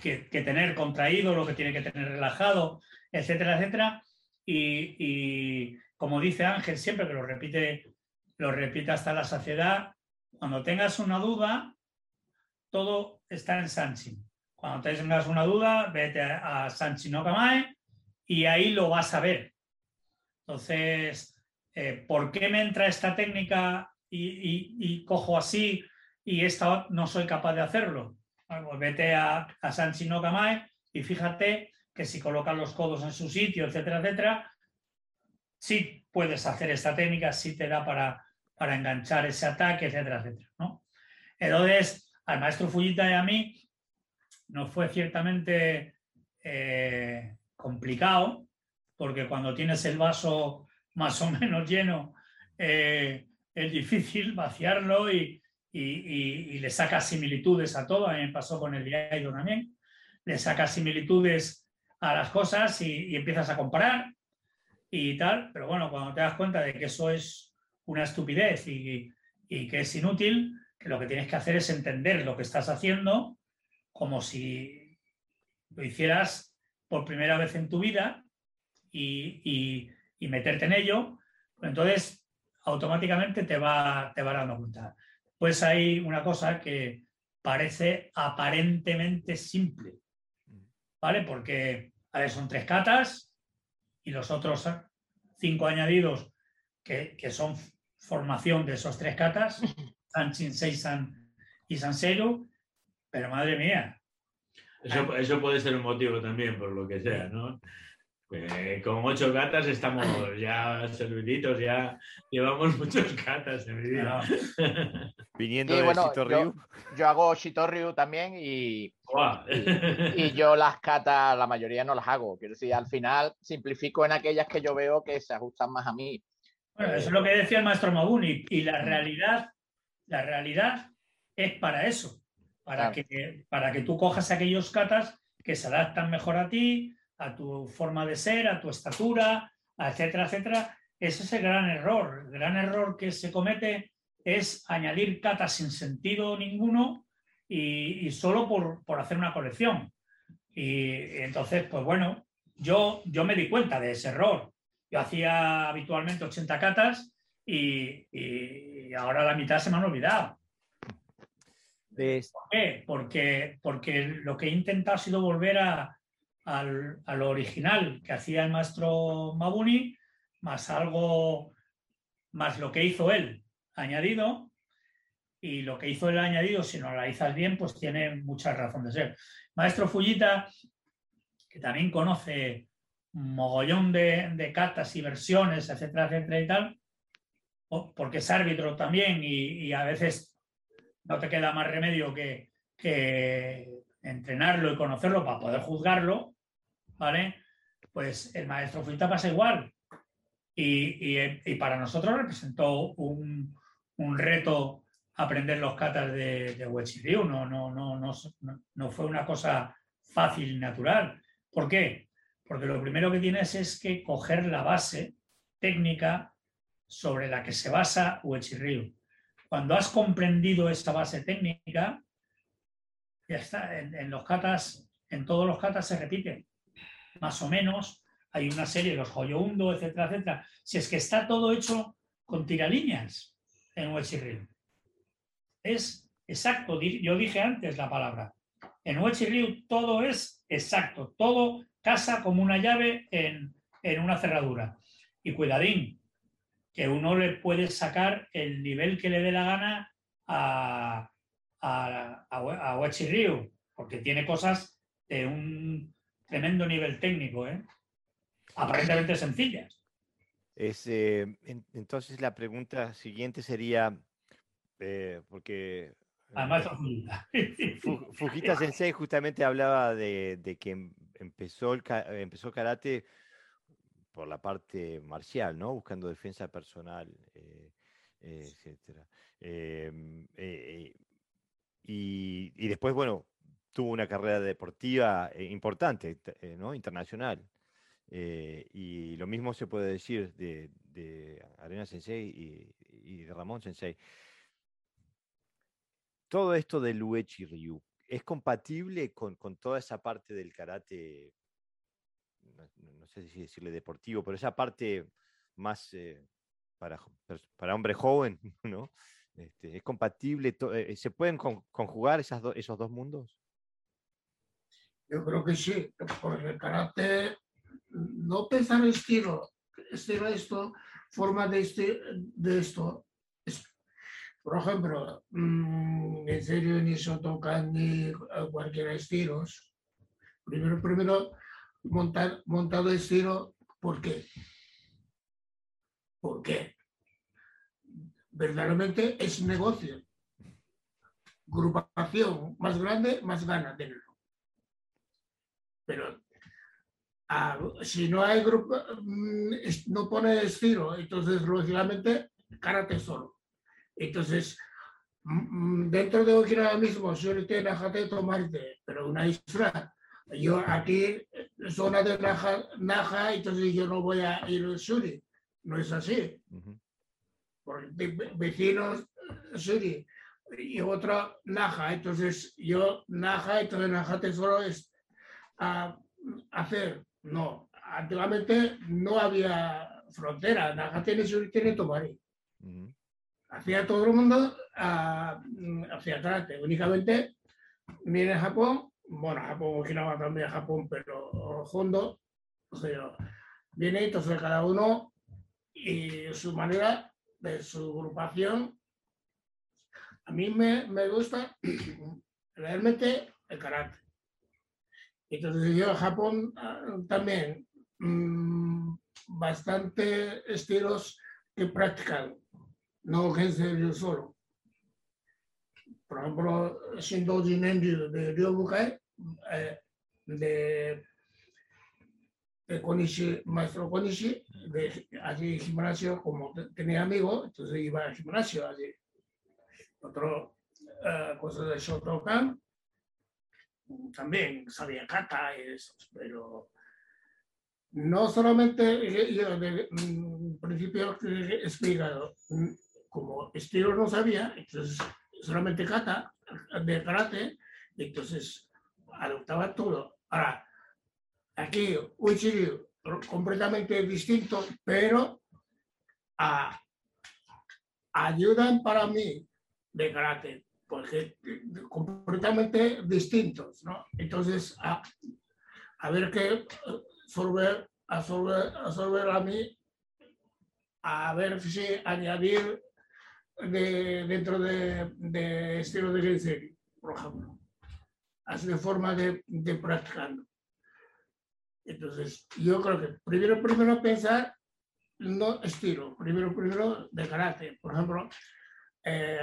que, tener contraído, lo que tiene que tener relajado, etcétera, etcétera. Y, como dice Ángel siempre, que lo repite, lo repite hasta la saciedad, cuando tengas una duda, todo está en Sanchin. Cuando tengas una duda, vete a, Sanchin Okamae y ahí lo vas a ver. Entonces, eh, ¿por qué me entra esta técnica y, y cojo así y esta no soy capaz de hacerlo? Pues vete a, a San y fíjate que si colocas los codos en su sitio, etcétera, etcétera, sí puedes hacer esta técnica, sí te da para, para enganchar ese ataque, etcétera, etcétera. ¿no? Entonces, al maestro Fujita y a mí nos fue ciertamente eh, complicado, porque cuando tienes el vaso más o menos lleno, eh, es difícil vaciarlo y, le sacas similitudes a todo. A mí me pasó con el diario también. Le sacas similitudes a las cosas y, empiezas a comparar y tal. Pero bueno, cuando te das cuenta de que eso es una estupidez y, y que es inútil, que lo que tienes que hacer es entender lo que estás haciendo como si lo hicieras por primera vez en tu vida y, meterte en ello, pues entonces automáticamente te va, te va dando cuenta. Pues hay una cosa que parece aparentemente simple, ¿vale? Porque son tres catas y los otros cinco añadidos que, que son formación de esos tres catas, [LAUGHS] San Shinsei San y San pero madre mía. Eso, eso, puede ser un motivo también, por lo que sea, ¿no? Eh, con ocho gatas estamos ya serviditos, ya llevamos [LAUGHS] muchos gatas en mi vida. [LAUGHS] Viniendo de bueno, Yo, hago Shitoryu también y, y, yo las catas, la mayoría no las hago. Quiero decir, al final simplifico en aquellas que yo veo que se ajustan más a mí. Bueno, eso es lo que decía el maestro Mabuni. Y la realidad, la realidad es para eso. Para, que, para que tú cojas aquellos catas que se adaptan mejor a ti, a tu forma de ser, a tu estatura, etcétera, etcétera. Ese es el gran error. El gran error que se comete es añadir catas sin sentido ninguno y, solo por, hacer una colección. Y, entonces, pues bueno, yo, yo me di cuenta de ese error. Yo hacía habitualmente 80 catas y, y ahora la mitad se me han olvidado. ¿Por qué? Porque, porque lo que he intentado ha sido volver a, al, lo original que hacía el maestro Mabuni, más algo, más lo que hizo él añadido, y lo que hizo él añadido, si lo analizas bien, pues tiene mucha razón de ser. Maestro Fujita, que también conoce un mogollón de, de catas y versiones, etcétera, etcétera y tal, porque es árbitro también y, y, a veces no te queda más remedio que, que entrenarlo y conocerlo para poder juzgarlo, ¿vale? Pues el maestro Fujita pasa igual. Y, para nosotros representó un, reto aprender los katas de, de. No, no, no, no, no fue una cosa fácil y natural. ¿Por qué? Porque lo primero que tienes es que coger la base técnica sobre la que se basa Ryu. Cuando has comprendido esta base técnica, ya está, en, los katas, en todos los katas se repite más o menos, hay una serie, los Joyoundo, etcétera, etcétera. Si es que está todo hecho con tiralíneas en Ryu. Es exacto, yo dije antes la palabra. En Ryu todo es exacto, todo casa como una llave en, una cerradura. Y cuidadín, que uno le puede sacar el nivel que le dé la gana a, a, a, porque tiene cosas de un tremendo nivel técnico, ¿eh? aparentemente sencillas. Eh, entonces la pregunta siguiente sería, eh, porque Además, Fujita Sensei justamente hablaba de, que em, empezó el empezó karate por la parte marcial, ¿no? Buscando defensa personal, etcétera. Em, y, y, después, bueno, tuvo una carrera deportiva eh, importante, eh, ¿no? internacional. Eh, y lo mismo se puede decir de, Arena Sensei y, de Ramón Sensei. Todo esto del Uechi Ryu, ¿es compatible con, toda esa parte del karate, no, sé si decirle deportivo, pero esa parte más para, para hombre joven, [LAUGHS] ¿no? Este, ¿Es compatible? ¿Se pueden conjugar esas esos dos mundos? Yo creo que sí, porque el karate no pensar estilo, estilo esto, forma de, este, de esto. por ejemplo, mm, en serio ni Shotokan ni cualquier estilos. Primero, primero, montar, montado estilo, ¿por qué? ¿Por qué? Verdaderamente es negocio. Grupación más grande, más gana tenerlo. Pero Ah, si no hay grupo, mm, no pone estilo, entonces lógicamente karate solo. Entonces, mm, mm, dentro de Okinawa mismo, Shurite, Najate, Tomarte, pero una isla. Yo aquí, zona de Naja, Naja, entonces yo no voy a ir al Shuri. No es así. Porque vecinos Shuri y otro Naja. Entonces yo Naja, entonces Najate solo es a hacer. No, antiguamente no había frontera. Najate ni Shuri tiene Tomari hacía todo el mundo ah, hacia atrás. Únicamente viene Japón, bueno, Japón, Okinawa también Japón, pero Hondo, o sea, viene entonces cada uno y su manera de su agrupación. A mí me, me gusta [CLEARS THROAT] realmente el karate. Entonces yo en Japón ah, también mmm, bastante estilos que practican no Gensei solo. Por ejemplo, Shindoji Nenryu de Ryobukai, eh, de, de Konishi, maestro Konishi, de allí gimnasio, como tenía amigos, entonces iba al gimnasio allí. Otro uh, cosa de Shotokan, también sabía kata y eso, pero no solamente yo de mm, principio he explicado, como estilo no sabía, entonces solamente kata, de karate, entonces adoptaba todo. Ahora, aquí Uchiru completamente distinto, pero ayudan para mí de karate, porque completamente distintos, ¿no? Entonces, a, ver qué absorber, absorber, absorber a mí, a ver si añadir de, dentro de, de estilo de serie, por ejemplo. Así de forma de, de practicando. Entonces, yo creo que primero, primero pensar no estilo, primero, primero de carácter. Por ejemplo, eh,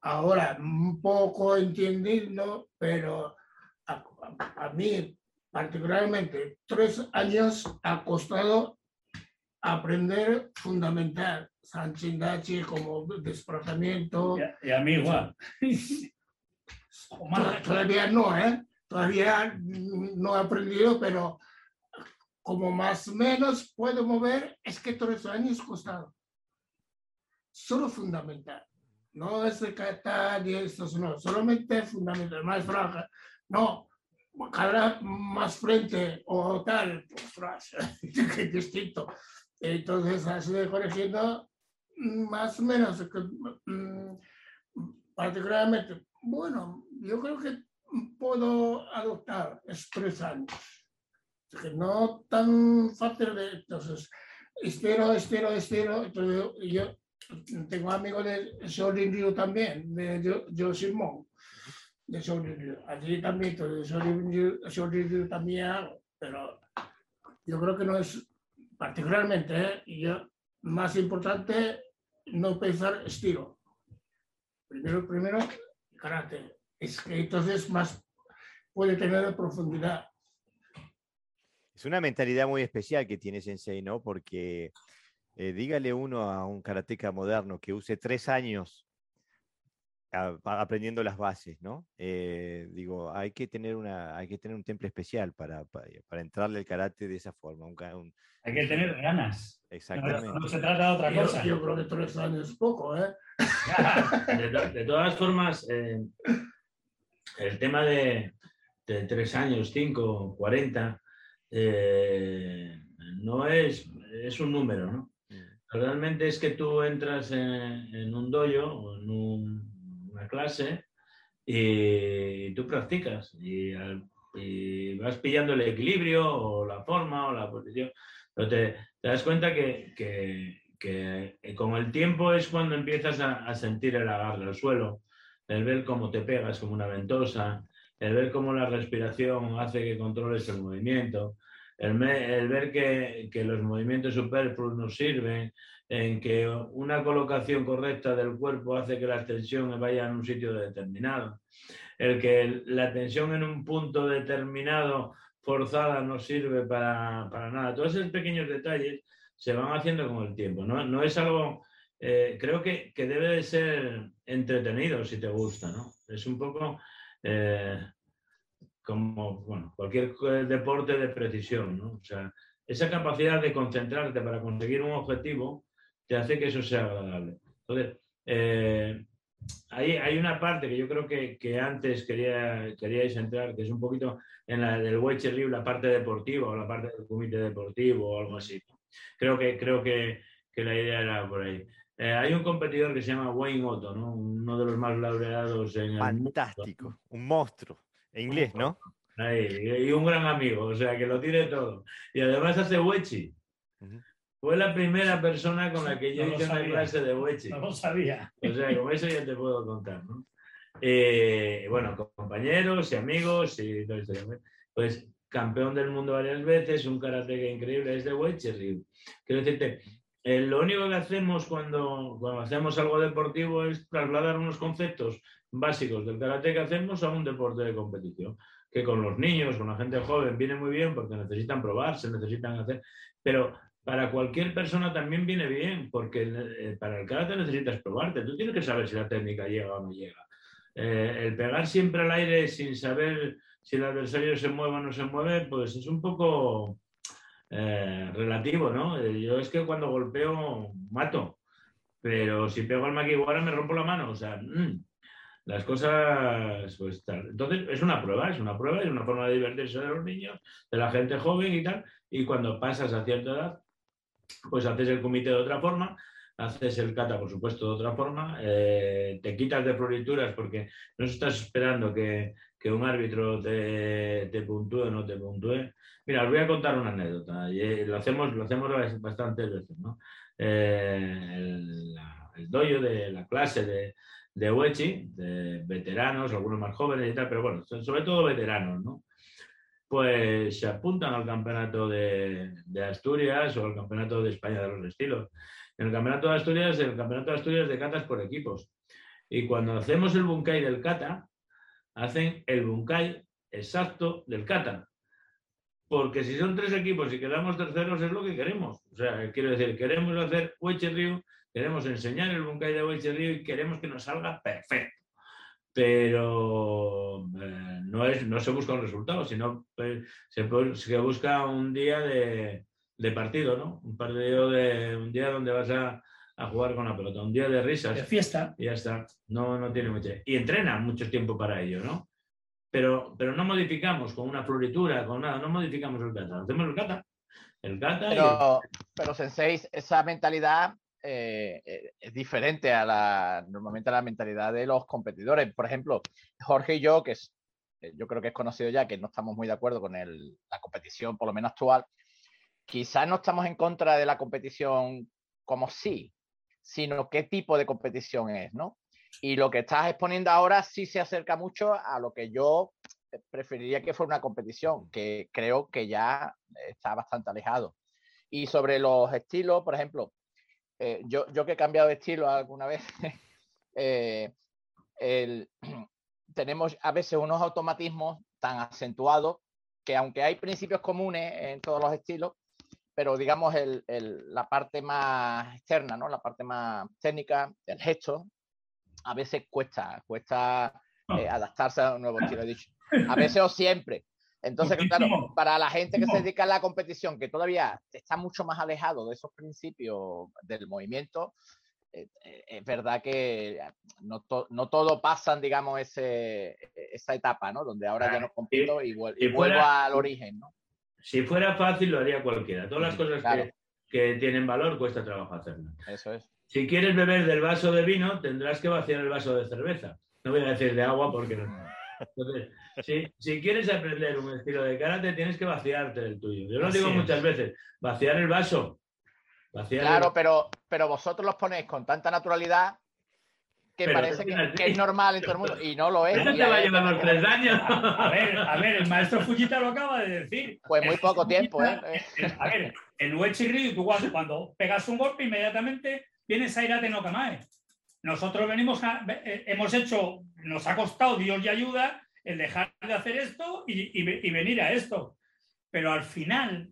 ahora un poco entendido, pero a, a, mí particularmente tres años ha costado aprender fundamental Sanchindachi como desplazamiento. Y a, mí igual. [LAUGHS] Todavía no, ¿eh? Todavía no he aprendido, pero como más o menos puedo mover, es que tres años costado. Solo fundamental. No es de catar y esto, no, solamente fundamental, más franja. No, cada más frente o tal, pues, es [LAUGHS] distinto. Entonces, así de corrigiendo, más o menos, mm, particularmente, bueno, yo creo que puedo adoptar es tres años. que no tan fácil de, entonces, espero, espero, espero. Entonces, yo, tengo amigos de Shaolin Ryu también, de Yoshimon, de Shaolin Ryu. Allí también, entonces, Shaolin Ryu, también hago, pero yo creo que no es particularmente, ¿eh? yo, más importante no pensar estilo. Primero, primero, carácter. Es que entonces más puede tener profundidad. Es una mentalidad muy especial que tiene Sensei, ¿no? Porque eh, dígale uno a un karateca moderno que use tres años aprendiendo las bases, ¿no? Eh, digo, hay que tener una, hay que tener un temple especial para, para, entrarle el karate de esa forma. hay que tener ganas. Exactamente. No, se trata de otra cosa. Yo creo que tres años es poco, ¿eh? [LAUGHS] de, todas formas, eh, el tema de, de, tres años, cinco, cuarenta, eh, no es, es un número, ¿no? Realmente es que tú entras en, un dojo o en un clase y tú practicas y, vas pillando el equilibrio o la forma o la posición. Pero te, das cuenta que, que, con el tiempo es cuando empiezas a, sentir el agarre al suelo, el ver cómo te pegas como una ventosa, el ver cómo la respiración hace que controles el movimiento, el, el ver que, que, los movimientos superfluos nos sirven, en que una colocación correcta del cuerpo hace que la tensión vaya en un sitio determinado. El que la tensión en un punto determinado forzada no sirve para, para nada. Todos esos pequeños detalles se van haciendo con el tiempo. No, no es algo, eh, creo que, que, debe de ser entretenido si te gusta, ¿no? Es un poco eh, como bueno, cualquier deporte de precisión, ¿no? O sea, esa capacidad de concentrarte para conseguir un objetivo te hace que eso sea agradable. Entonces, eh, hay, hay, una parte que yo creo que, que, antes quería, queríais entrar, que es un poquito en la del Weche la parte deportiva o la parte del comité deportivo o algo así. Creo que, creo que, que la idea era por ahí. Eh, hay un competidor que se llama Wayne Otto, ¿no? uno de los más laureados en Fantástico, el mundo. un monstruo. En inglés, ¿no? Ahí, y un gran amigo, o sea, que lo tiene todo. Y además hace Wechi. Fue la primera persona con la que yo No hice una clase de Wechi. No lo sabía. O sea, con eso ya te puedo contar, ¿no? Eh, bueno, compañeros y amigos y todo esto. Pues campeón del mundo varias veces, un karateka increíble, es de Wechi Ryu. Quiero decirte, eh, lo único que hacemos cuando, cuando hacemos algo deportivo es trasladar unos conceptos básicos del karate que hacemos a un deporte de competición, que con los niños, con la gente joven, viene muy bien porque necesitan probar, se necesitan hacer, pero para cualquier persona también viene bien, porque eh, para el karate necesitas probarte, tú tienes que saber si la técnica llega o no llega. Eh, el pegar siempre al aire sin saber si el adversario se mueve o no se mueve, pues es un poco eh, relativo, ¿no? Yo es que cuando golpeo mato, pero si pego al maquiwara me rompo la mano, o sea, mm, las cosas, pues tal. Entonces es una prueba, es una prueba, es una forma de divertirse de los niños, de la gente joven y tal, y cuando pasas a cierta edad, pues haces el comité de otra forma, haces el kata, por supuesto, de otra forma, eh, te quitas de florituras porque no estás esperando que, que un árbitro te, te puntúe o no te puntúe. Mira, os voy a contar una anécdota, eh, lo hacemos, lo hacemos bastantes veces, ¿no? Eh, el, el dojo de la clase de, de Uechi, de veteranos, algunos más jóvenes y tal, pero bueno, so- sobre todo veteranos, ¿no? Pues se apuntan al campeonato de, de Asturias o al campeonato de España de los estilos. En el campeonato de Asturias, el campeonato de Asturias de catas por equipos. Y cuando hacemos el bunkai del kata, hacen el bunkai exacto del kata. Porque si son tres equipos y quedamos terceros es lo que queremos. O sea, quiero decir, queremos hacer Uechi Ryu, queremos enseñar el bunkai de Ryu y queremos que nos salga perfecto. Pero eh, no, es, no se busca un resultado, sino pues, se, se busca un día de, de partido, ¿no? Un partido de un día donde vas a, a jugar con la pelota, un día de risas De fiesta. y ya está. No, no tiene mucho. Y entrena mucho tiempo para ello, ¿no? Pero, pero no modificamos con una floritura, con nada, no modificamos el kata. Hacemos el kata. El kata y el- Pero, pero Sensei, esa mentalidad eh, eh, es diferente a la, normalmente a la mentalidad de los competidores. Por ejemplo, Jorge y yo, que es, eh, yo creo que es conocido ya, que no estamos muy de acuerdo con el- la competición, por lo menos actual, quizás no estamos en contra de la competición como sí, sino qué tipo de competición es, ¿no? Y lo que estás exponiendo ahora sí se acerca mucho a lo que yo eh, preferiría que fuera una competición, que creo que ya está bastante alejado. Y sobre los estilos, por ejemplo, eh, yo, yo que he cambiado de estilo alguna vez, [LAUGHS] eh, el- [CLEARS THROAT] tenemos a veces unos automatismos tan acentuados que aunque hay principios comunes en todos los estilos, pero digamos el- el- la parte más externa, ¿no? la parte más técnica, el gesto, a veces cuesta, cuesta eh, adaptarse a un nuevo estilo. Dicho, a [LAUGHS] veces o siempre. Entonces, claro, para la gente que se dedica a la competición, que todavía está mucho más alejado de esos principios del movimiento, eh, eh, es verdad que no, to- no todo pasan, digamos, ese, esa etapa, ¿no? Donde ahora ya no compito y, vuel- y y vuelvo fuera- al origen, ¿no? Si fuera fácil, lo haría cualquiera. Todas las cosas Claro. que, que tienen valor cuesta trabajo hacerlas. Eso es. Si quieres beber del vaso de vino, tendrás que vaciar el vaso de cerveza. No voy a decir de agua porque no. Entonces, si, si quieres aprender un estilo de karate, tienes que vaciarte del tuyo. Yo lo Así digo es. muchas veces, vaciar el vaso. Vaciar el- Claro, pero, pero vosotros los ponéis con tanta naturalidad que Pero parece que, es normal en todo el mundo y no lo es. Eso te va a llevar los tres años. A ver, a ver, el maestro Fujita lo acaba de decir. Pues muy El poco tiempo, ¿eh? el- A ver, en Uechi Ryu, tú cuando, cuando pegas un golpe, inmediatamente viene Sairate no Kamae. Nosotros venimos a- eh, hemos hecho, nos ha costado Dios y ayuda el dejar de hacer esto y, y ve- y venir a esto. pero al final,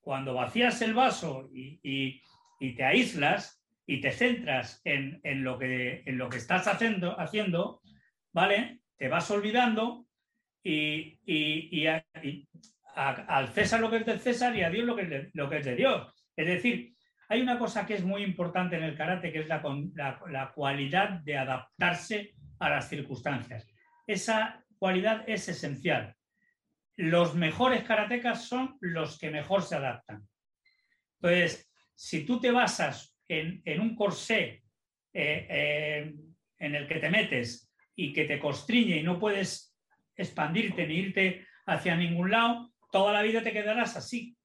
cuando vacías el vaso y, te aíslas y te centras en, lo, que, en lo que estás haciendo, haciendo, ¿vale? Te vas olvidando y, al César lo que es del César y a Dios lo que de, lo que es de Dios. Es decir, hay una cosa que es muy importante en el karate, que es la, la cualidad de adaptarse a las circunstancias. Esa cualidad es esencial. Los mejores karatecas son los que mejor se adaptan. Entonces, si tú te basas en, un corsé eh, eh, en el que te metes y que te constriñe y no puedes expandirte ni irte hacia ningún lado, toda la vida te quedarás así.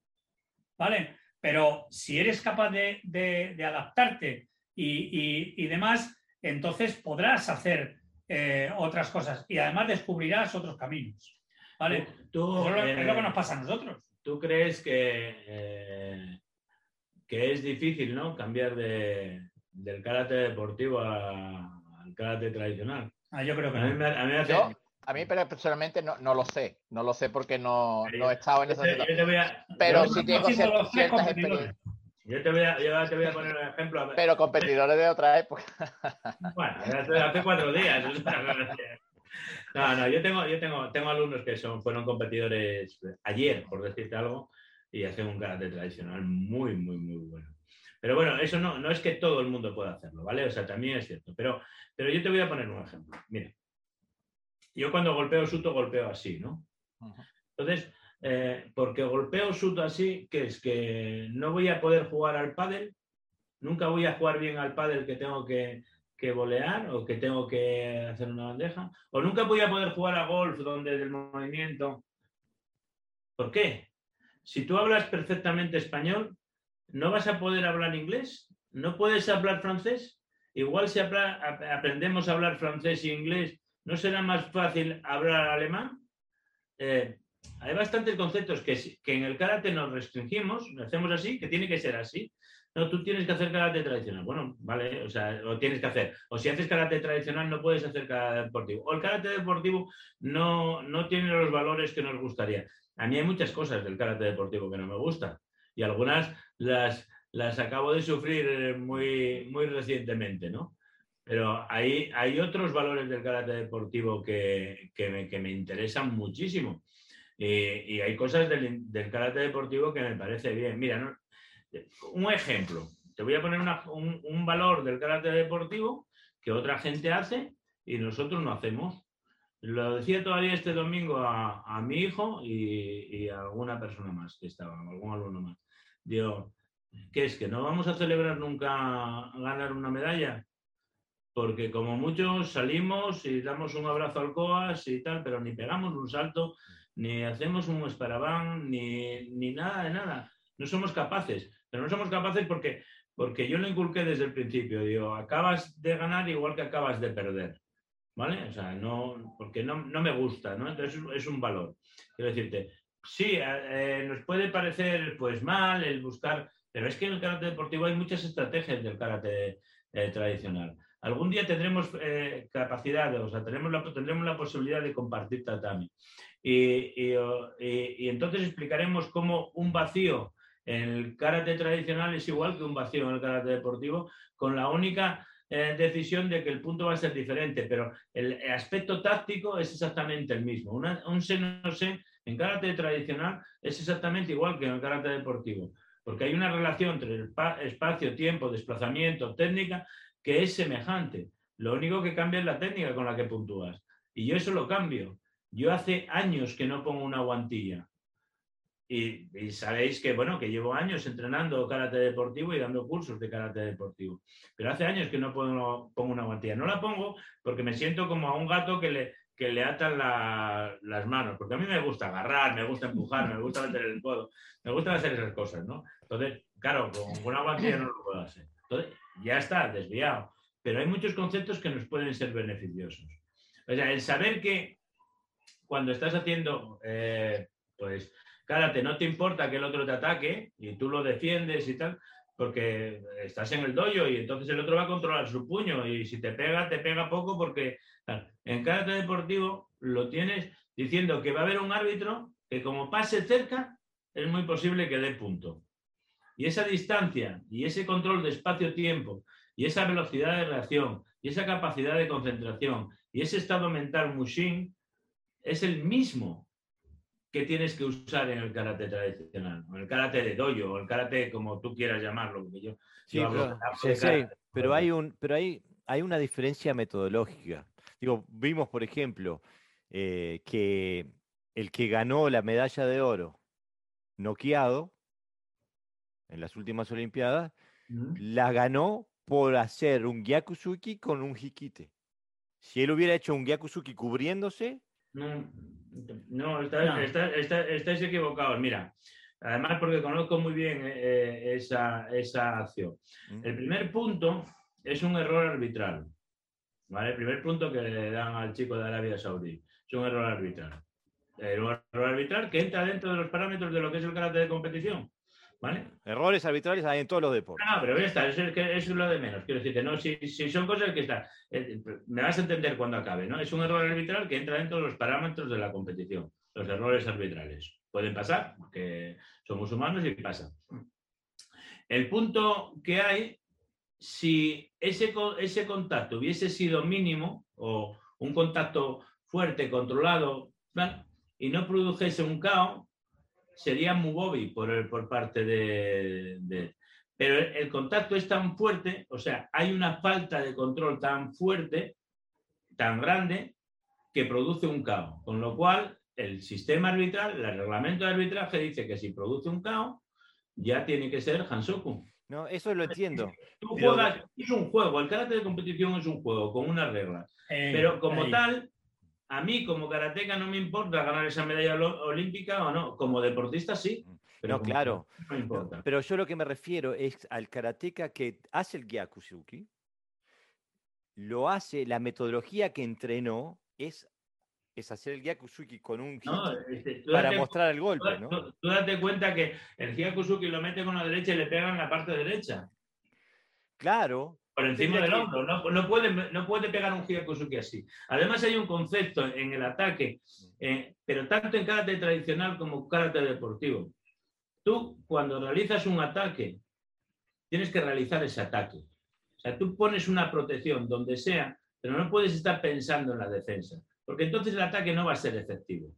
¿Vale? Pero si eres capaz de, adaptarte y, demás, entonces podrás hacer eh, otras cosas y además descubrirás otros caminos. ¿Vale? Tú, es, lo, que nos pasa a nosotros. ¿Tú crees que que es difícil, ¿no? Cambiar de, del karate deportivo al karate tradicional. Ah, yo creo que a mí, a mí personalmente no, no, lo sé, no lo sé porque no, no he estado en esa situación. Pero sí tengo ciertas experiencias. Yo te, voy a, yo te voy a poner un ejemplo. Pero competidores de otra época. [LAUGHS] Bueno, hace cuatro días. [LAUGHS] No, no, yo tengo, yo tengo, tengo alumnos que son, fueron competidores ayer, por decirte algo, y hacen un karate tradicional muy, muy, muy bueno. Pero bueno, eso no, no es que todo el mundo pueda hacerlo, ¿vale? O sea, también es cierto. Pero, pero yo te voy a poner un ejemplo. Mira, yo cuando golpeo suto, golpeo así, ¿no? Entonces, eh, porque golpeo suto así, que es que no voy a poder jugar al pádel, nunca voy a jugar bien al pádel que tengo que, que volear o que tengo que hacer una bandeja, o nunca voy a poder jugar a golf donde el movimiento. ¿Por qué? Si tú hablas perfectamente español, ¿no vas a poder hablar inglés? ¿No puedes hablar francés? Igual si aprendemos a hablar francés e inglés, ¿no será más fácil hablar alemán? Eh, hay bastantes conceptos que, que, en el karate nos restringimos, hacemos así, que tiene que ser así. No, tú tienes que hacer karate tradicional. Bueno, vale, o sea, lo tienes que hacer. O si haces karate tradicional, no puedes hacer karate deportivo. O el karate deportivo no, no tiene los valores que nos gustaría. A mí hay muchas cosas del karate deportivo que no me gustan y algunas las, las acabo de sufrir eh, muy, muy recientemente, ¿no? Pero hay, hay otros valores del karate deportivo que, me, interesan muchísimo. Y, hay cosas del, del, karate deportivo que me parece bien. Mira, un ejemplo. Te voy a poner un, un valor del karate deportivo que otra gente hace y nosotros no hacemos. Lo decía todavía este domingo a, mi hijo y, a alguna persona más que estaba, algún alumno más. Digo, ¿qué es? ¿Que no vamos a celebrar nunca ganar una medalla? Porque como muchos salimos y damos un abrazo al COAS y tal, pero ni pegamos un salto, ni hacemos un esparabán, ni, ni nada de nada. No somos capaces. Pero no somos capaces porque, porque yo lo inculqué desde el principio. Digo, acabas de ganar igual que acabas de perder. ¿vale? O sea, no, porque no, me gusta, ¿no? Entonces es un valor. Quiero decirte, sí, eh, eh, nos puede parecer pues mal el buscar, pero es que en el karate deportivo hay muchas estrategias del karate eh, tradicional. Algún día tendremos capacidad, o sea, tenemos la, tendremos la posibilidad de compartir tatami. Y, y, entonces explicaremos cómo un vacío en el karate tradicional es igual que un vacío en el karate deportivo, con la única eh, decisión de que el punto va a ser diferente, pero el aspecto táctico es exactamente el mismo. un seno se en karate tradicional es exactamente igual que en el karate deportivo, porque hay una relación entre el espacio, tiempo, desplazamiento, técnica, que es semejante. Lo único que cambia es la técnica con la que puntúas. Y yo eso lo cambio. Yo hace años que no pongo una guantilla. Y, sabéis que, bueno, que llevo años entrenando karate deportivo y dando cursos de karate deportivo. Pero hace años que no pongo, pongo una guantilla. No la pongo porque me siento como a un gato que le, que le atan las manos. Porque a mí me gusta agarrar, me gusta empujar, me gusta meter el codo, me gusta hacer esas cosas, ¿no? Entonces, claro, con una guantilla no lo puedo hacer. Entonces, ya está, desviado. Pero hay muchos conceptos que nos pueden ser beneficiosos. O sea, el saber que cuando estás haciendo, eh, pues, Cárate, no te importa que el otro te ataque y tú lo defiendes y tal, porque estás en el dojo y entonces el otro va a controlar su puño y si te pega, te pega poco porque en karate deportivo lo tienes diciendo que va a haber un árbitro que como pase cerca, es muy posible que dé punto. Y esa distancia y ese control de espacio-tiempo y esa velocidad de reacción y esa capacidad de concentración y ese estado mental mushin es el mismo que tienes que usar en el karate tradicional, o el karate de dojo, o el karate como tú quieras llamarlo. yo, sí, pero, hay, un, pero hay, hay una diferencia metodológica. Digo, vimos, por ejemplo, eh, que el que ganó la medalla de oro noqueado en las últimas Olimpiadas, la ganó por hacer un Gyakusuki con un Hikite. Si él hubiera hecho un Gyakusuki cubriéndose. No, no, estáis equivocados. Mira, además porque conozco muy bien eh, esa, esa, acción. El primer punto es un error arbitral. ¿vale? El primer punto que le dan al chico de Arabia Saudí es un error arbitral. Eh, un error arbitral que entra dentro de los parámetros de lo que es el carácter de competición. ¿Vale? Errores arbitrales hay en todos los deportes. No, pero ya está, eso es, lo de menos. Quiero decir que no, si, son cosas que están. Eh, me vas a entender cuando acabe, ¿no? Es un error arbitral que entra dentro de los parámetros de la competición. Los errores arbitrales. Pueden pasar, porque somos humanos y pasa. El punto que hay, si ese, ese contacto hubiese sido mínimo o un contacto fuerte, controlado, y no produjese un caos, sería Mugobi por, por parte de, Pero el, contacto es tan fuerte, o sea, hay una falta de control tan fuerte, tan grande, que produce un caos. Con lo cual, el sistema arbitral, el reglamento de arbitraje dice que si produce un caos, ya tiene que ser Hansoku. No, eso lo entiendo. es un juego, el carácter de competición es un juego con unas reglas. Eh, pero como tal, a mí como karateca no me importa ganar esa medalla olímpica o no, como deportista sí. Mm. Pero no, claro. No importa. Pero yo lo que me refiero es al karateca que hace el Gyakusuki, lo hace, la metodología que entrenó es, es hacer el Gyakusuki con un este, para mostrar el golpe, ¿no? Tú, date cuenta que el Gyakusuki lo mete con la derecha y le pega en la parte derecha. Claro, por encima del hombro. No, puede, no puede pegar un Hyakusuki así. Además, hay un concepto en el ataque, eh, pero tanto en karate tradicional como karate deportivo. Tú, cuando realizas un ataque, tienes que realizar ese ataque. O sea, tú pones una protección donde sea, pero no puedes estar pensando en la defensa, porque entonces el ataque no va a ser efectivo.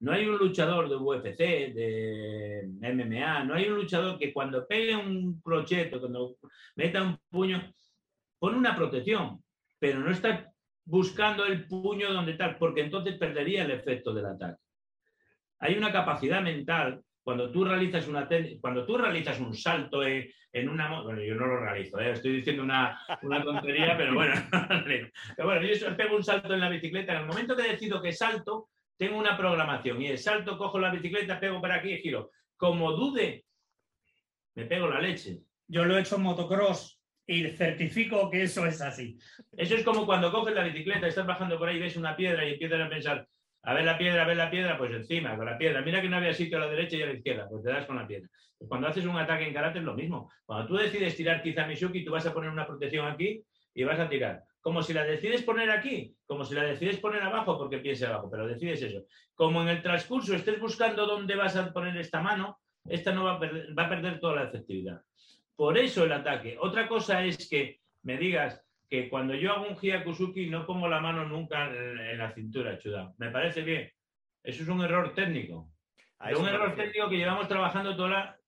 No hay un luchador de UFC, de MMA, no hay un luchador que cuando pegue un crochet cuando meta un puño, pone una protección, pero no está buscando el puño donde tal, porque entonces perdería el efecto del ataque. Hay una capacidad mental cuando tú realizas una cuando tú realizas un salto en, una bueno yo no lo realizo ¿eh? estoy diciendo una, tontería pero bueno [LAUGHS] pero bueno yo pego un salto en la bicicleta en el momento que decido que salto tengo una programación y el salto cojo la bicicleta pego para aquí y giro como dude me pego la leche yo lo he hecho en motocross y certifico que eso es así. Eso es como cuando coges la bicicleta, estás bajando por ahí, ves una piedra y empiezas a pensar, a ver la piedra, a ver la piedra, pues encima, con la piedra. Mira que no había sitio a la derecha y a la izquierda, pues te das con la piedra. Pues cuando haces un ataque en karate es lo mismo. Cuando tú decides tirar Kizamishuki, tú vas a poner una protección aquí y vas a tirar. Como si la decides poner aquí, como si la decides poner abajo porque piense abajo, pero decides eso. Como en el transcurso estés buscando dónde vas a poner esta mano, esta no va a va a perder toda la efectividad. Por eso el ataque. Otra cosa es que me digas que cuando yo hago un Hyakusuki no pongo la mano nunca en la cintura, chuda. Me parece bien. Eso es un error técnico. Es un error técnico que llevamos trabajando toda la,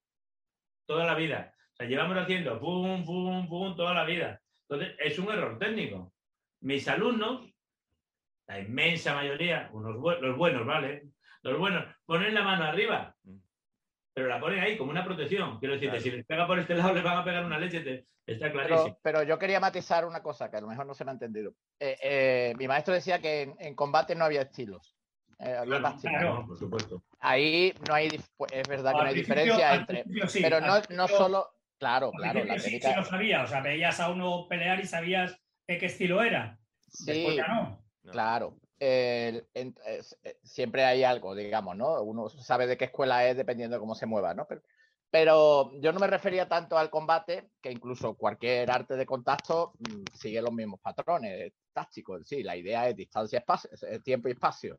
toda la vida. O sea, llevamos haciendo pum, pum, pum toda la vida. Entonces, es un error técnico. Mis alumnos, la inmensa mayoría, unos los buenos, ¿vale? Los buenos, ponen la mano arriba. Pero la ponen ahí como una protección. Quiero decirte, si les pega por este lado, [LAUGHS] les van a pegar una leche, está clarísimo. Pero, yo quería matizar una cosa que a lo mejor no se me ha entendido. Eh, eh, mi maestro decía que en, combate no había estilos. Eh, claro, por supuesto. Ahí no hay, pues, es verdad que no hay diferencia entre. pero no, no solo. Claro, claro. La técnica... sí, lo sabía, o sea, veías a uno pelear y sabías de qué estilo era. Sí, no. Claro, eh, siempre hay algo, digamos, ¿no? Uno sabe de qué escuela es dependiendo de cómo se mueva, ¿no? Pero, yo no me refería tanto al combate, que incluso cualquier arte de contacto mm, sigue los mismos patrones tácticos. Sí, la idea es distancia, espacio, tiempo y espacio.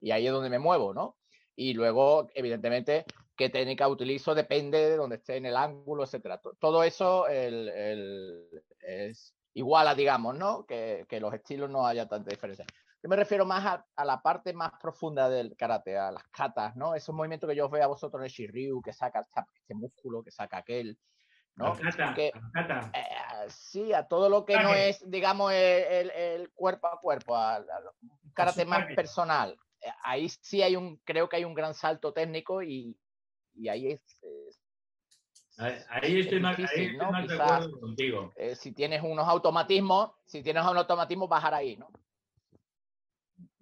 Y ahí es donde me muevo, ¿no? Y luego, evidentemente, qué técnica utilizo depende de dónde esté en el ángulo, etcétera. Todo eso es igual a, digamos, ¿no? Que, que, los estilos no haya tanta diferencia. Yo me refiero más a, la parte más profunda del karate, a las katas, ¿no? Esos movimientos que yo os veo a vosotros en el Shiryu, que saca este músculo, que saca aquel, ¿no? Kata, eh, sí, a todo lo que no es, digamos, el, cuerpo a cuerpo, al karate más personal. Eh, ahí sí hay un, creo que hay un gran salto técnico y, y ahí es, Ahí estoy, más, de acuerdo contigo. Eh, si tienes unos automatismos, si tienes un automatismo, bajar ahí, ¿no?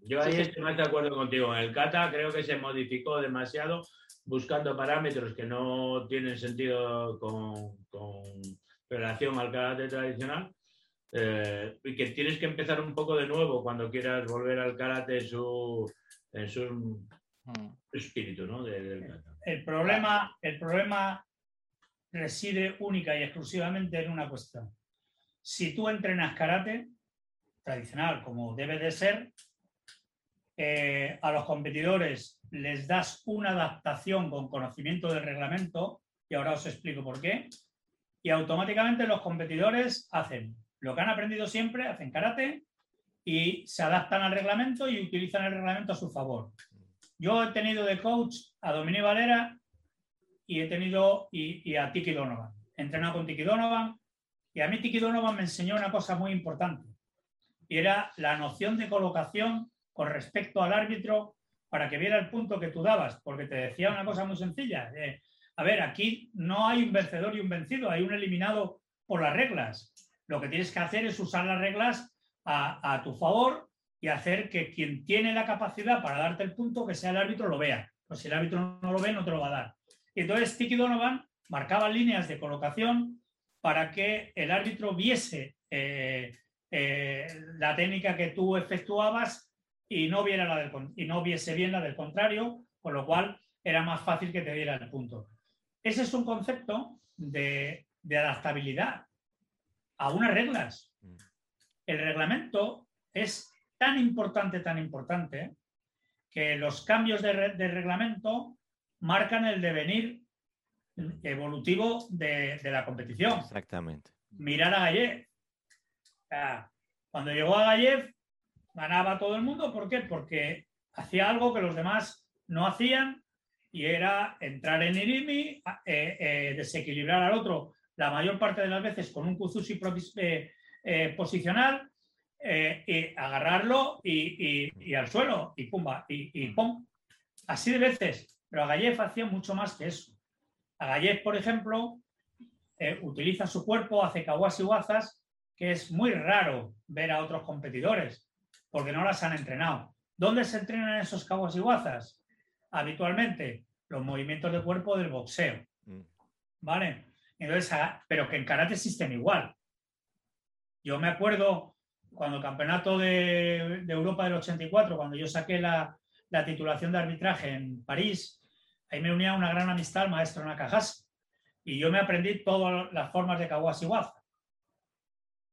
Yo ahí estoy más de acuerdo contigo. En el kata creo que se modificó demasiado buscando parámetros que no tienen sentido con, relación al karate tradicional eh, y que tienes que empezar un poco de nuevo cuando quieras volver al karate en su, en su hmm. espíritu, ¿no? el, problema, el problema reside única y exclusivamente en una cuestión. Si tú entrenas karate tradicional, como debe de ser, eh, a los competidores les das una adaptación con conocimiento del reglamento, y ahora os explico por qué, y automáticamente los competidores hacen lo que han aprendido siempre, hacen karate y se adaptan al reglamento y utilizan el reglamento a su favor. Yo he tenido de coach a Dominique Valera y he tenido y, a Tiki Donovan. He entrenado con Tiki Donovan y a mí Tiki Donovan me enseñó una cosa muy importante y era la noción de colocación con respecto al árbitro para que viera el punto que tú dabas, porque te decía una cosa muy sencilla. a ver, aquí no hay un vencedor y un vencido, hay un eliminado por las reglas. Lo que tienes que hacer es usar las reglas a, tu favor y hacer que quien tiene la capacidad para darte el punto, que sea el árbitro, lo vea. Pues si el árbitro no lo ve, no te lo va a dar. Entonces Tiki Donovan marcaba líneas de colocación para que el árbitro viese eh, eh, la técnica que tú efectuabas y no, viera la del, y no viese bien la del contrario, con lo cual era más fácil que te diera el punto. Ese es un concepto de, adaptabilidad a unas reglas. El reglamento es tan importante, tan importante, que los cambios de, de reglamento marcan el devenir evolutivo de, la competición. Exactamente. Mirar a Gallev. cuando llegó a Gallev, ganaba todo el mundo. ¿Por qué? Porque hacía algo que los demás no hacían y era entrar en Irimi, eh, eh, desequilibrar al otro la mayor parte de las veces con un Kuzushi eh, posicional, y agarrarlo y, al suelo y pumba, y, y pum. Así de veces pero Agayev hacía mucho más que eso. Agayev, por ejemplo, eh, utiliza su cuerpo, hace kawashi wazas, que es muy raro ver a otros competidores, porque no las han entrenado. ¿Dónde se entrenan esos kawashi wazas? Habitualmente, los movimientos de cuerpo del boxeo. Mm. ¿Vale? Entonces, pero que en karate existen igual. Yo me acuerdo cuando el campeonato de, Europa del 84, cuando yo saqué la, la, titulación de arbitraje en París, Ahí me unía una gran amistad al maestro Nakahashi. Y yo me aprendí todas las formas de Kawashi Waza.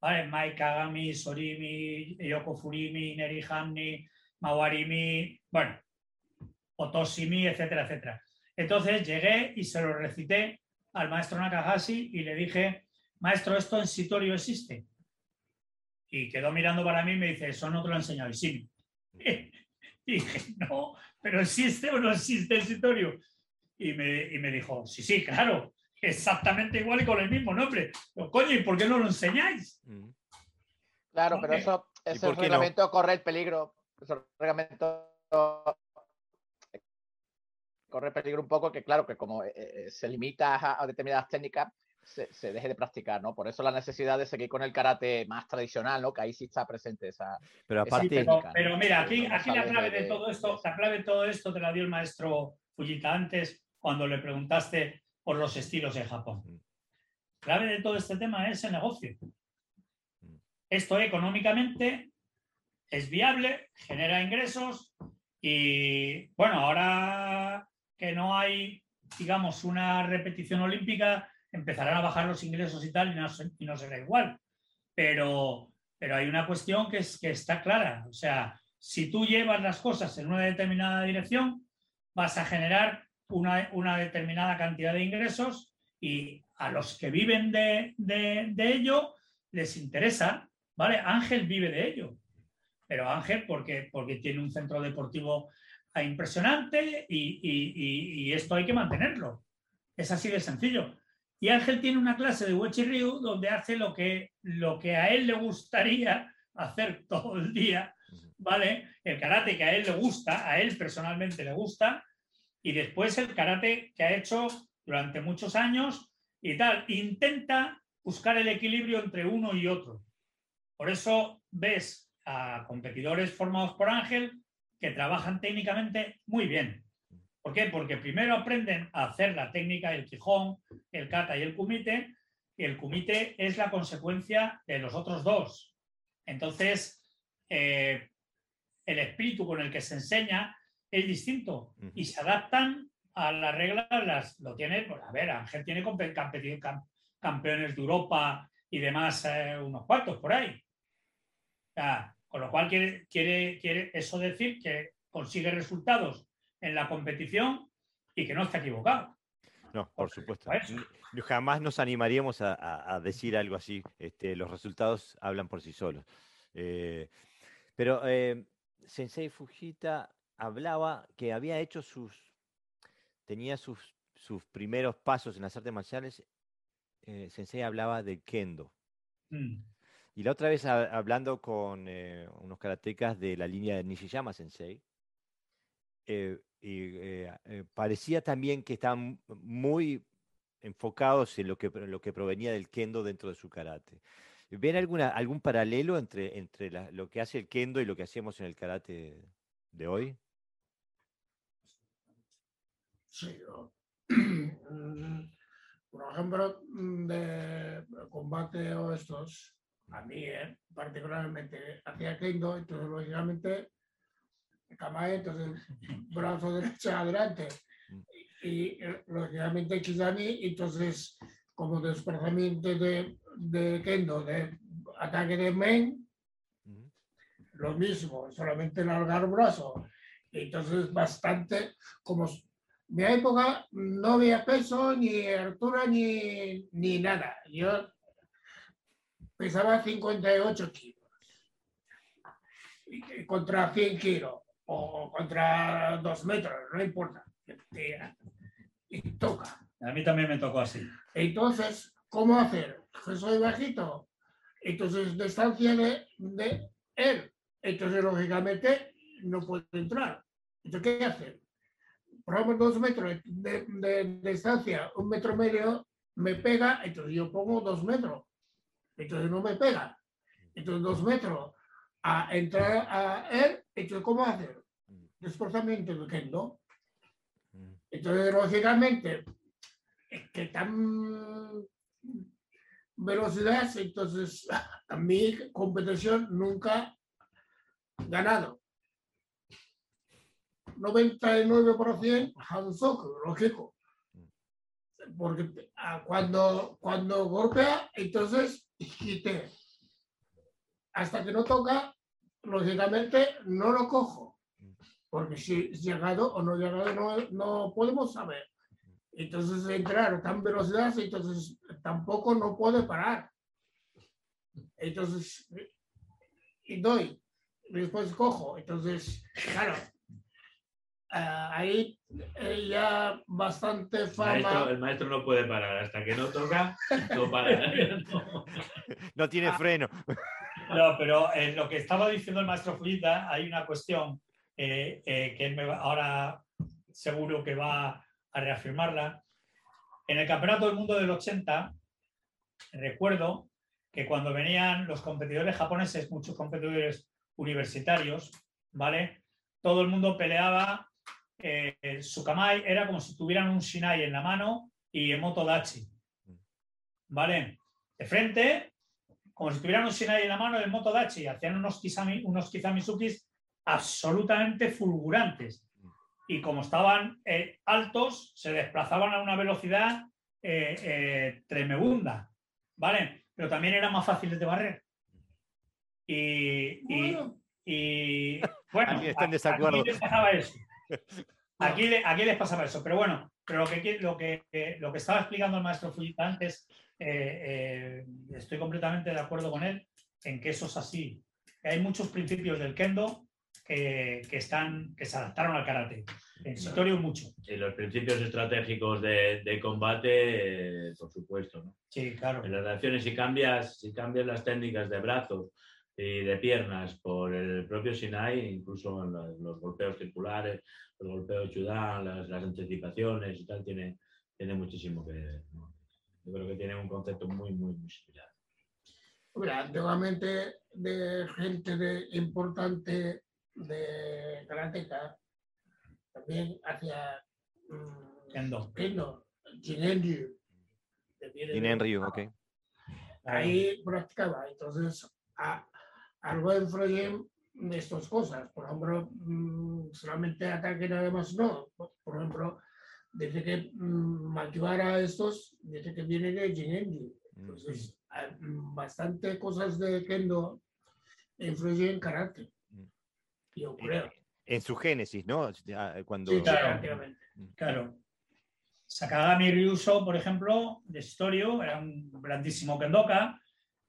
¿Vale? Mai Kagami, Sorimi, Yoko Furimi, Nerihamni, Mawarimi, bueno, Otoshimi, etcétera, etcétera. Entonces llegué y se lo recité al maestro Nakahashi y le dije, maestro, ¿esto en Sitorio existe? Y quedó mirando para mí y me dice, eso no te lo he enseñado sí. [LAUGHS] Y dije, no, pero existe o no existe el Sitorio. Y me, dijo, sí, sí, claro, exactamente igual y con el mismo nombre. coño, ¿y por qué no lo enseñáis? Mm. Claro, pero eso, ese reglamento corre el peligro. Ese reglamento corre el peligro un poco que, claro, que como eh, eh, se limita a, determinadas técnicas, se, deje de practicar, ¿no? Por eso la necesidad de seguir con el karate más tradicional, ¿no? Que ahí sí está presente esa. Pero aparte. pero, mira, aquí, aquí la clave de, todo esto, la clave de todo esto te la dio el maestro Fujita antes, cuando le preguntaste por los estilos en Japón. La mm. clave de todo este tema es el negocio. Mm. Esto económicamente es viable, genera ingresos y bueno, ahora que no hay, digamos, una repetición olímpica, empezarán a bajar los ingresos y tal y no, será igual. Pero, pero hay una cuestión que, es, que está clara. O sea, si tú llevas las cosas en una determinada dirección, vas a generar una, una determinada cantidad de ingresos y a los que viven de, de- de ello les interesa, ¿vale? Ángel vive de ello, pero Ángel porque, porque tiene un centro deportivo impresionante y, y- y- y esto hay que mantenerlo. Es así de sencillo. Y Ángel tiene una clase de Wechi Ryu donde hace lo que, lo que a él le gustaría hacer todo el día, ¿vale? El karate que a él le gusta, a él personalmente le gusta, y después el karate que ha hecho durante muchos años y tal. Intenta buscar el equilibrio entre uno y otro. Por eso ves a competidores formados por Ángel que trabajan técnicamente muy bien. ¿Por qué? Porque primero aprenden a hacer la técnica del Quijón, el kata y el kumite, y el kumite es la consecuencia de los otros dos. Entonces, eh, el espíritu con el que se enseña es distinto Ujú. y se adaptan a las reglas, las, lo tiene, pues, a ver, Ángel tiene campeones de Europa y demás, eh, unos cuantos por ahí. Con lo cual quiere, quiere, quiere eso decir que consigue resultados en la competición y que no está equivocado. No, por supuesto. Jamás nos animaríamos a, a- a decir algo así. Este, los resultados hablan por sí solos. Eh, pero eh, Sensei Fujita hablaba que había hecho sus. tenía sus, sus primeros pasos en las artes marciales. eh, Sensei hablaba del kendo. Mm. Y la otra vez ha- hablando con eh, unos karatecas de la línea de Nishiyama Sensei, eh, y, parecía también que estaban muy enfocados en lo que, en lo que provenía del kendo dentro de su karate. ¿Ven alguna, algún paralelo entre, entre la- lo que hace el kendo y lo que hacemos en el karate de hoy? Sí, yo- Mm, [CLEARS THROAT] por ejemplo, mm, de combate o estos, a mí eh, particularmente hacía kendo, entonces lógicamente Kamae, entonces [LAUGHS] brazo derecho adelante y eh, lógicamente Kizami, entonces como desplazamiento de, de kendo, de ataque de men, Ujú. lo mismo, solamente largar brazo. Entonces, bastante, como mi época no había peso, ni altura, ni, ni nada. Yo pesaba 58 kilos contra 100 kilos o contra 2 metros, no importa. Tira. Y toca. A mí también me tocó así. Entonces, ¿cómo hacer? Que soy bajito. Entonces, distancia de, de él. Entonces, lógicamente, no puede entrar. Entonces, ¿qué hacer? Por ejemplo, dos metros de, de- de distancia, un metro medio, me pega, entonces yo pongo dos metros. Entonces no me pega. Entonces, dos metros a entrar a él, entonces, ¿cómo hacer? Desplazamiento de. Entonces, lógicamente, es que tan velocidad, entonces [LAUGHS] a mi competición nunca ganado. 99% Hansoku, lógico. Porque cuando, cuando golpea, entonces quité. Hasta que no toca, lógicamente no lo cojo. Porque si es llegado o no llegado no, no podemos saber. Entonces entrar tan velocidad, entonces tampoco no puede parar. Entonces, y doy, después cojo. Entonces, claro, ahí eh, ya bastante El maestro, fama. el maestro no puede parar. Hasta que no toca, no para. No. [LAUGHS] No tiene Ah. freno. No, pero en lo que estaba diciendo el maestro Fujita, hay una cuestión eh, eh, que él me va- ahora seguro que va a reafirmarla. En el Campeonato del Mundo del 80, recuerdo que cuando venían los competidores japoneses, muchos competidores universitarios, ¿vale? Todo el mundo peleaba, eh, su kamai era como si tuvieran un shinai en la mano y emoto dachi, ¿vale? De frente, como si tuvieran un shinai en la mano y el moto dachi, hacían unos, kisami, unos kizamisukis absolutamente fulgurantes. Y como estaban eh, altos, se desplazaban a una velocidad eh, eh, tremebunda, ¿vale? Pero también eran más fáciles de barrer. Y, y- Bueno, y, [LAUGHS] bueno, Alguien está en a- a mí desacuerdo. me pasaba eso. [LAUGHS] Aquí, aquí les pasaba eso, pero bueno, pero lo que, lo que, lo que estaba explicando el maestro Fujita antes, eh, eh, estoy completamente de acuerdo con él en que eso es así. Hay muchos principios del kendo que, que están, que se adaptaron al karate. En Sitorio mucho. Y los principios estratégicos de, de combate, eh, por supuesto. ¿no? Sí, claro. En las reacciones, si cambias, si cambias las técnicas de brazos y de piernas por el propio Sinai, incluso en los, los golpeos circulares, los golpeos Chudan, las, las, anticipaciones y tal, tiene, tiene muchísimo que ver. ¿no? Yo creo que tiene un concepto muy, muy, muy similar. Hombre, antiguamente de gente de, importante de karateka también hacia mm, Kendo. Kendo, Jinenryu. Jinenryu, ok. Ahí practicaba. Entonces, a, algo influyen de estas cosas. Por ejemplo, mm, solamente ataque nada más no. Por, ejemplo, desde que mm, Makiwara estos, desde que viene de Jinenryu. Entonces, hay bastante cosas de Kendo influyen en karate. Yo creo. En su génesis, ¿no? Cuando... Sí, Claro. Claro. Sakagami Ryuso, por ejemplo, de Historio, era un grandísimo kendoka.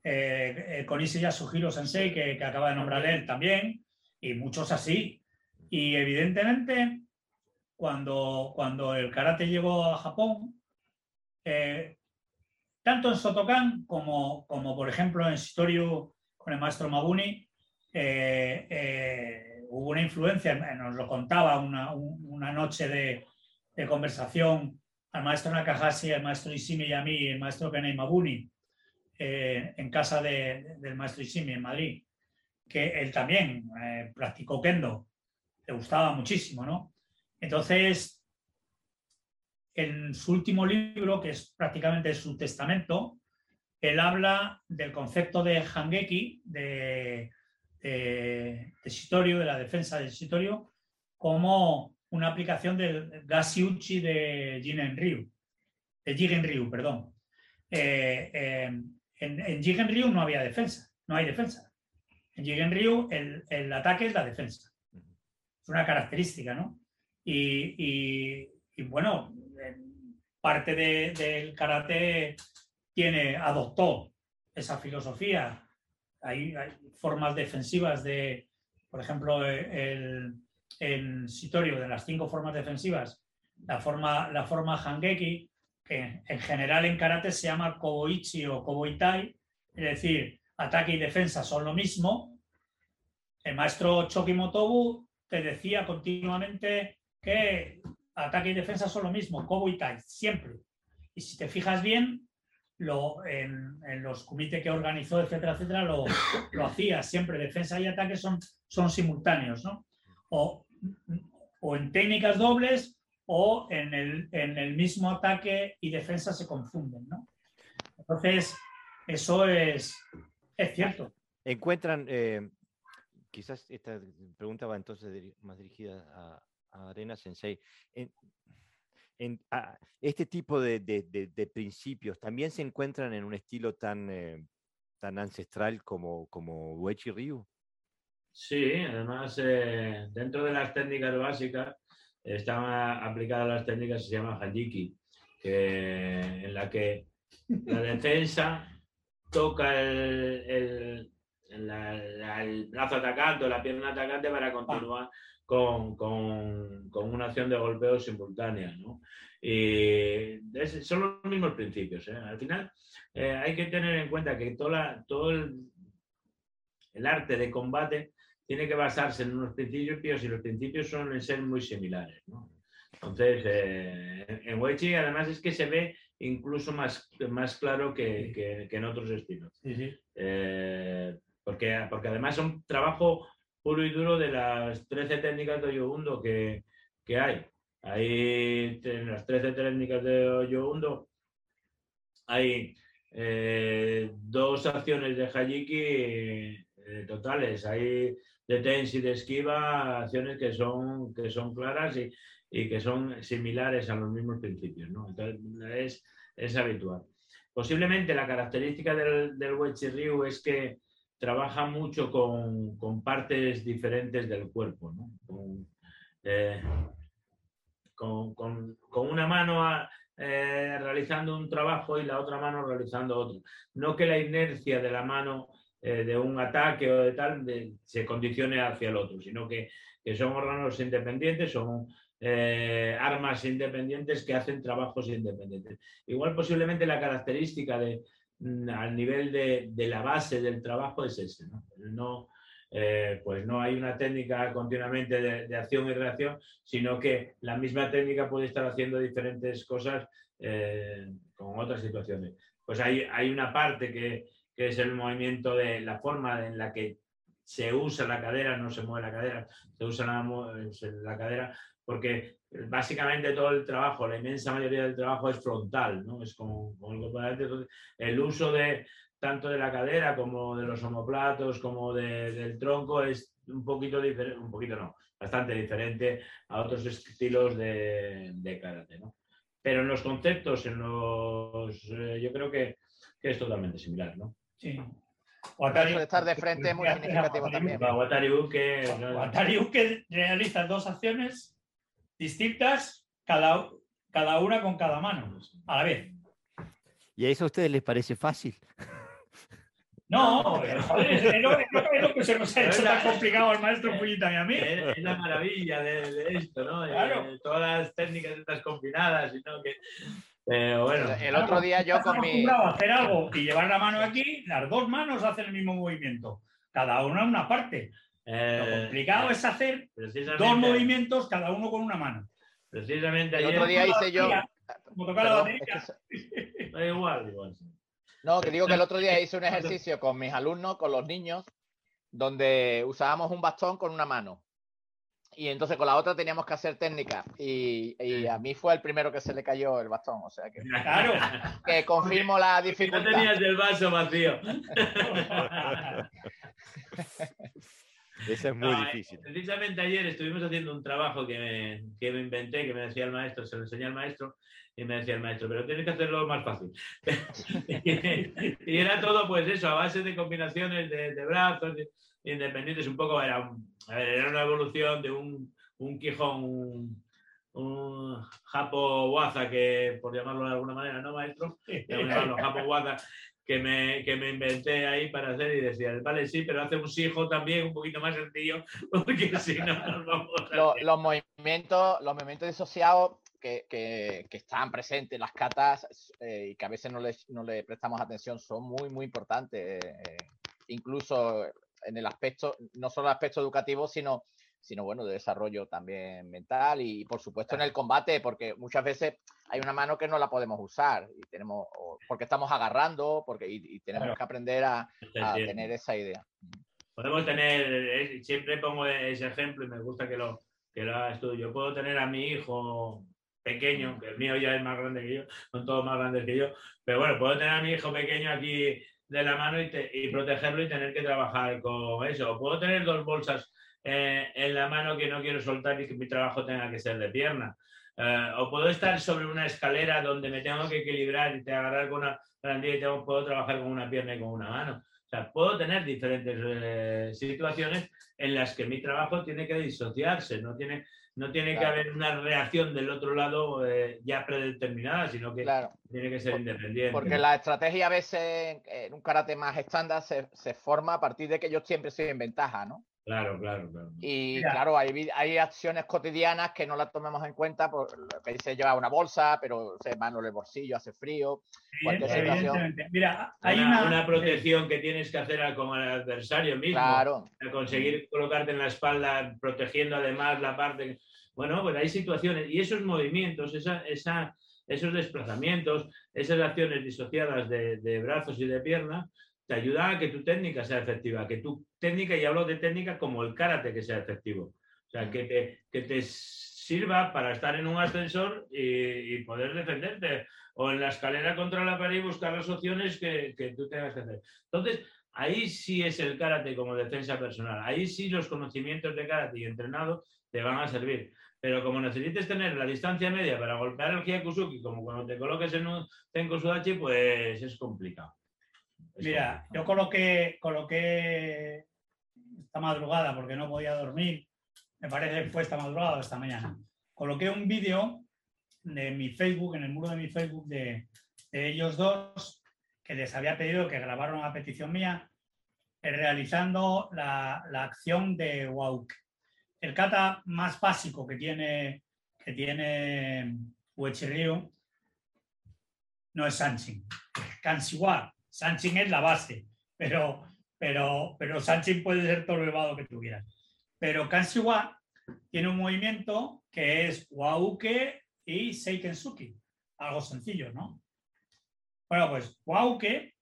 Eh, eh, Konishi Yasuhiro Sensei, que, acaba de nombrar él también, y muchos así. Y evidentemente, cuando, cuando el karate llegó a Japón, eh, tanto en Sotokan como, como, por ejemplo, en Historio con el maestro Mabuni, eh, eh, hubo una influencia, nos lo contaba una, una noche de, de, conversación al maestro Nakahashi, al maestro Ishimi y a mí, el maestro Kenei Mabuni, eh, en casa de, del maestro Ishimi en Madrid, que él también eh, practicó kendo, le gustaba muchísimo, ¿no? Entonces, en su último libro, que es prácticamente su testamento, él habla del concepto de Hangeki, de, de, de la defensa de Shitorio, como una aplicación del Gashiuchi de Jinen Ryu, de Jigen Ryu, perdón. Eh, en, en Jigen Ryu no había defensa, no hay defensa. En Jigen Ryu el, el ataque es la defensa. Es una característica, ¿no? Y, y, y bueno, parte de, del karate tiene, adoptó esa filosofía. Hay, hay, formas defensivas de, por ejemplo, el, en Sitorio, de las cinco formas defensivas, la forma, la forma Hangeki, en general en karate se llama Koboichi o Koboitai, es decir, ataque y defensa son lo mismo. El maestro Choki Motobu te decía continuamente que ataque y defensa son lo mismo, Koboitai, siempre. Y si te fijas bien, lo, en, los comités que organizó, etcétera, etcétera, lo, lo, hacía siempre. Defensa y ataque son, son simultáneos, ¿no? O, o, en técnicas dobles o en el, en el, mismo ataque y defensa se confunden, ¿no? Entonces, eso es, es cierto. Encuentran, eh, quizás esta pregunta va entonces más dirigida a, a Arena Sensei. En, en, a, este tipo de, de, de, de, principios también se encuentran en un estilo tan, eh, tan ancestral como, como Uechi Ryu. Sí, además, eh, dentro de las técnicas básicas están aplicadas las técnicas que se llama Hajiki, que, en la que la [LAUGHS] defensa toca el, el, la, la, el brazo atacante o la pierna atacante para continuar con, con, con, una acción de golpeo simultánea. ¿no? Y es, son los mismos principios. ¿eh? Al final eh, hay que tener en cuenta que toda, todo el, el, arte de combate tiene que basarse en unos principios y los principios suelen ser muy similares. ¿no? Entonces, eh, en Weichi además es que se ve incluso más, más claro que, que, que en otros estilos. Sí. porque, porque además es un trabajo puro y duro de las 13 técnicas de Oyogundo que, que hay. Hay en las 13 técnicas de Oyogundo hay eh, dos acciones de Hajiki eh, totales. Hay de tens y de esquiva acciones que son, que son claras y, y, que son similares a los mismos principios. ¿no? Entonces es, es habitual. Posiblemente la característica del, del Ryu es que trabaja mucho con, con, partes diferentes del cuerpo. ¿no? Con, eh, con, con, una mano a- eh, realizando un trabajo y la otra mano realizando otro. No que la inercia de la mano eh, de un ataque o de tal de- se condicione hacia el otro, sino que, que son órganos independientes, son eh, armas independientes que hacen trabajos independientes. Igual posiblemente la característica de, mm, al nivel de, de la base del trabajo es ese. No, No, eh, pues no hay una técnica continuamente de, de acción y reacción, sino que la misma técnica puede estar haciendo diferentes cosas eh, con otras situaciones. Pues hay, hay una parte que, es el movimiento de la forma en la que se usa la cadera, no se mueve la cadera, se usa la, cadera, porque básicamente todo el trabajo, la inmensa mayoría del trabajo es frontal, ¿no? Es como, como el el uso de tanto de la cadera como de los omoplatos, como de- del tronco, es un poquito diferente, un poquito no, bastante diferente a otros estilos de, de karate, ¿no? Pero en los conceptos, en los, eh, yo creo que, que es totalmente similar, ¿no? Sí. Hecho de estar de frente es muy [LAUGHS] significativo también. Watari Uke, Watari Uke realiza dos acciones distintas, cada, cada una con cada mano, a la vez. ¿Y a eso a ustedes les parece fácil? No, joder, es, es lo, es lo que se nos ha hecho Pero tan la- complicado al maestro Pullita y a mí. Es, la maravilla de, de esto, ¿no? De- Claro. de todas las técnicas estas combinadas, y no que. Pero bueno, El otro día yo con mi... acostumbrado a hacer algo y llevar la mano aquí, las dos manos hacen el mismo movimiento, cada una una parte. Lo eh, complicado es hacer dos movimientos, cada uno con una mano. Precisamente El ayer. otro día hice yo... Como tocar la Perdón, batería. es que se- [LAUGHS] Da igual, igual. No, que digo que el otro día hice un [LAUGHS] ejercicio con mis alumnos, con los niños, donde usábamos un bastón con una mano. Y entonces con la otra teníamos que hacer técnica. Y, y a mí fue el primero que se le cayó el bastón. O sea que, [LAUGHS] Claro. que confirmo la Y no dificultad. tenías el vaso vacío. [LAUGHS] [LAUGHS] Eso es muy No, eh, difícil. Precisamente ayer estuvimos haciendo un trabajo que me, que me inventé, que me decía el maestro, se lo enseñé al maestro, y me decía el maestro, pero tienes que hacerlo más fácil. [LAUGHS] y era todo, pues eso, a base de combinaciones de, de brazos de- independientes, un poco, era, un- a ver, era una evolución de un, un Quijón, un, un Japo Waza, que por llamarlo de alguna manera, ¿no, maestro? [LAUGHS] Llamarlo [LAUGHS] Japo Waza, que me, que me inventé ahí para hacer y decía, vale, sí, pero hace un sijo también un poquito más sencillo, [LAUGHS] porque si no nos vamos a... Lo- los movimientos, los movimientos disociados que, que- que están presentes en las catas eh, y que a veces no le, no le prestamos atención son muy, muy importantes. eh, incluso en el aspecto, no solo el aspecto educativo, sino, sino bueno, de desarrollo también mental y por supuesto en el combate, porque muchas veces hay una mano que no la podemos usar y tenemos, porque estamos agarrando, porque y, y tenemos Claro. que aprender a, tener esa idea. Podemos tener, eh, siempre pongo ese ejemplo y me gusta que lo, que lo hagas tú. Yo puedo tener a mi hijo pequeño, que el mío ya es más grande que yo, son todos más grandes que yo, pero bueno, puedo tener a mi hijo pequeño aquí de la mano y, te- y protegerlo y tener que trabajar con eso. O puedo tener dos bolsas eh, en la mano que no quiero soltar y que mi trabajo tenga que ser de pierna. Eh, o puedo estar sobre una escalera donde me tengo que equilibrar y te agarrar con una barandilla y tengo- puedo trabajar con una pierna y con una mano. O sea, puedo tener diferentes eh, situaciones en las que mi trabajo tiene que disociarse, no tiene, no tiene que Claro. haber una reacción del otro lado eh, ya predeterminada, sino que Claro. tiene que ser Por- independiente. Porque la estrategia a veces en- en un karate más estándar se, se forma a partir de que yo siempre estoy en ventaja, ¿no? Claro, claro, claro. Y Mira. claro, hay, hay acciones cotidianas que no las tomemos en cuenta, por lo que dice llevar una bolsa, pero se mano en el bolsillo, hace frío. cualquier situación. Evidentemente. Mira, hay una, una, una protección que tienes que hacer al- con el adversario mismo. Claro, a conseguir colocarte en la espalda, protegiendo además la parte. Bueno, pues hay situaciones y esos movimientos, esa, esa, esos desplazamientos, esas acciones disociadas de, de brazos y de piernas, te ayudan a que tu técnica sea efectiva, que tu técnica, y hablo de técnica como el karate que sea efectivo. O sea, que te, que te sirva para estar en un ascensor y, y poder defenderte, o en la escalera contra la pared y buscar las opciones que, que tú tengas que hacer. Entonces, ahí sí es el karate como defensa personal. Ahí sí los conocimientos de karate y entrenado te van a servir. Pero como necesites tener la distancia media para golpear el Hyakusuki, como cuando te coloques en un Tenko Sudachi, pues es complicado. Es Mira, complicado. yo coloqué, coloqué esta madrugada porque no podía dormir. Me parece que fue esta madrugada o esta mañana. coloqué un vídeo de mi Facebook, en el muro de mi Facebook, de, de ellos dos, que les había pedido que grabaron a petición mía, eh, realizando la, la acción de WAUK. El kata más básico que tiene, que tiene Uechi-Ryu no es Sanchin, es Kansiwa. Sanchin es la base, pero, pero, pero puede ser todo elevado que tuvieras. Pero Kansiwa tiene un movimiento que es Wauke y Seikensuki. Algo sencillo, ¿no? Bueno, pues Wauke,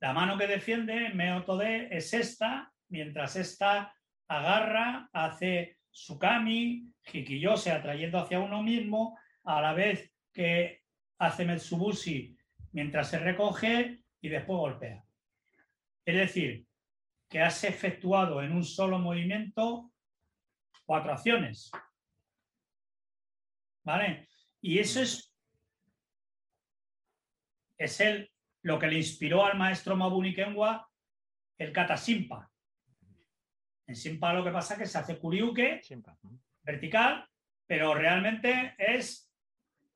la mano que defiende Meotode es esta, mientras esta agarra, hace Sukami, Hikiyose atrayendo hacia uno mismo, a la vez que hace Metsubushi mientras se recoge y después golpea. Es decir, que has efectuado en un solo movimiento cuatro acciones. ¿Vale? Y eso es, es el, lo que le inspiró al maestro Mabuni Kenwa el kata Simpa. En Simpa lo que pasa es que se hace Kuriuke vertical, pero realmente es,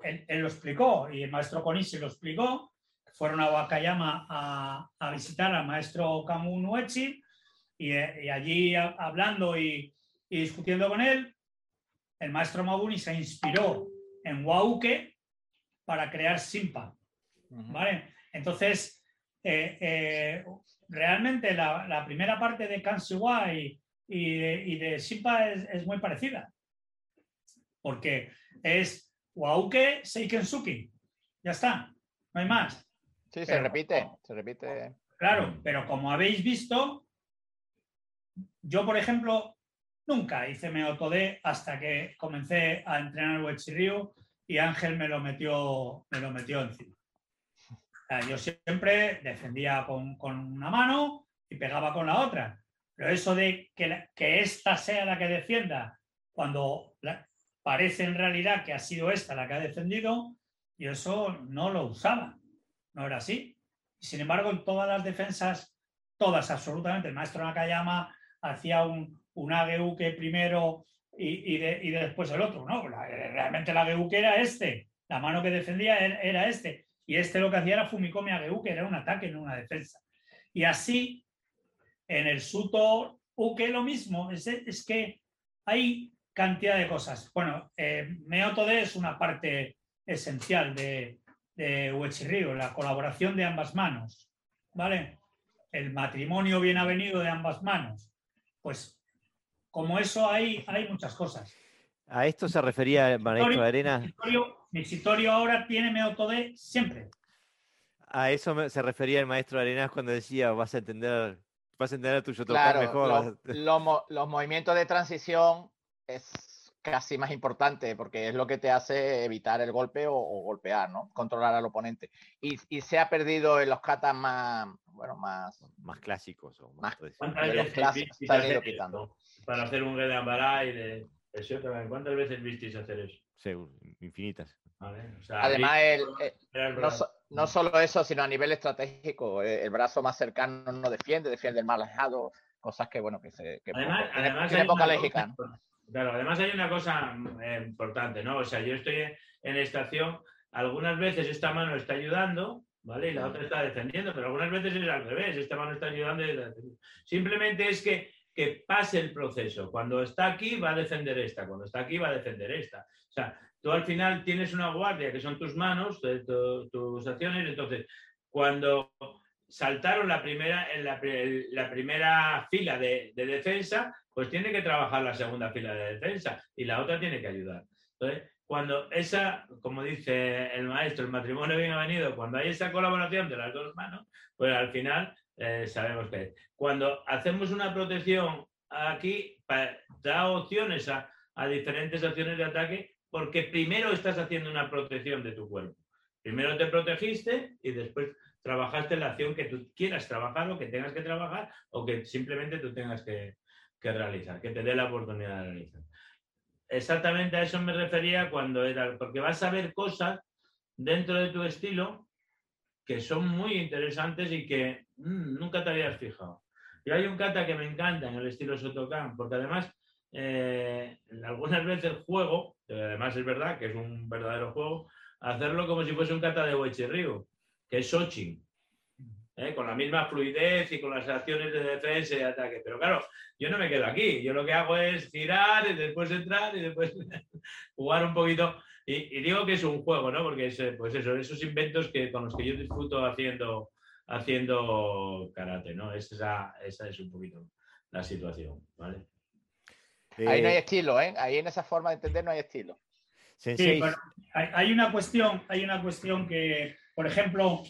él, él lo explicó y el maestro Konishi lo explicó, fueron a Wakayama a, a visitar al maestro Kamu Nuechi y, y allí a- hablando y, y discutiendo con él, el maestro Mabuni se inspiró en Wauke para crear Simpa. ¿vale? Entonces, eh, eh, realmente la, la primera parte de Kansiwa y, y de, y de Simpa es, es muy parecida. Porque es Wauke Seikensuki. Ya está, no hay más. Sí, se repite, se repite. Claro, pero como habéis visto, yo, por ejemplo, nunca hice Meotode hasta que comencé a entrenar Ryu y Ángel me lo metió, me lo metió encima. Yo siempre defendía con, con una mano y pegaba con la otra. Pero eso de que, la- que esta sea la que defienda cuando la- parece en realidad que ha sido esta la que ha defendido, yo eso no lo usaba. No era así. Sin embargo, en todas las defensas, todas absolutamente, el maestro Nakayama hacía un, un ageuke primero y, y de- y después el otro. No, La- realmente el ageuke era este. La mano que defendía era, era este. Y este lo que hacía era Fumikomi ageuke, era un ataque, no una defensa. Y así, en el Suto Uke lo mismo. Es, es que hay cantidad de cosas. Bueno, eh, Meotode es una parte esencial de, de Uechi-Ryu, la colaboración de ambas manos, ¿vale? El matrimonio bien avenido de ambas manos. Pues como eso hay, hay muchas cosas. A esto se refería el maestro Arena. Victorio- Victorio ahora tiene Meotode siempre. A eso se refería el maestro Arenas cuando decía vas a entender, vas a entender a tu Claro, mejor. los, [LAUGHS] vas a- los mo- los movimientos de transición es casi más importante porque es lo que te hace evitar el golpe o, o golpear, ¿no? Controlar al oponente. Y, y se ha perdido en los katas más, bueno, más, más clásicos o más Más- tradicionales. ¿Cuántas de los veces clásicos quitando. Para hacer un Gedan Barai de. ¿Cuántas veces visteis hacer eso? Seguro, infinitas. ¿Vale? O sea, Además, el, eh, el no, no solo eso, sino a nivel estratégico, eh, el brazo más cercano no defiende, defiende el más alejado, cosas que, bueno, que, se, que Además, poco- además tiene. Claro, además hay una cosa eh, importante, ¿no? O sea, yo estoy en, en estación, algunas veces esta mano está ayudando, ¿vale? Y la otra está defendiendo, pero algunas veces es al revés, esta mano está ayudando y. Simplemente es que, que pase el proceso. Cuando está aquí va a defender esta, cuando está aquí va a defender esta. O sea, tú al final tienes una guardia que son tus manos, tu- tu- tus acciones, entonces cuando saltaron la primera, en la, la primera fila de, de defensa, pues tiene que trabajar la segunda fila de defensa y la otra tiene que ayudar. Entonces, cuando esa, como dice el maestro, el matrimonio bien avenido, cuando hay esa colaboración de las dos manos, pues al final eh, sabemos que es. Cuando hacemos una protección aquí, da opciones a, a diferentes opciones de ataque, porque primero estás haciendo una protección de tu cuerpo. Primero te protegiste y después trabajaste la acción que tú quieras trabajar o que tengas que trabajar o que simplemente tú tengas que, que realizar, que te dé la oportunidad de realizar. Exactamente a eso me refería cuando era, porque vas a ver cosas dentro de tu estilo que son muy interesantes y que mm, nunca te habías fijado. Y hay un kata que me encanta en el estilo Sotokan, porque además eh, algunas veces juego, además es verdad que es un verdadero juego, hacerlo como si fuese un kata de Ryu, que es Sochi. ¿Eh? con la misma fluidez y con las acciones de defensa y de ataque. Pero claro, yo no me quedo aquí. Yo lo que hago es girar y después entrar y después [LAUGHS] jugar un poquito. Y, digo que es un juego, ¿no? Porque es, pues eso, esos inventos que, con los que yo disfruto haciendo, haciendo karate, ¿no? Esa, esa es un poquito la situación, ¿vale? Ahí no hay eh, estilo, ¿eh? Ahí en esa forma de entender no hay estilo. Sí, hay, hay, una cuestión, hay una cuestión que, por ejemplo,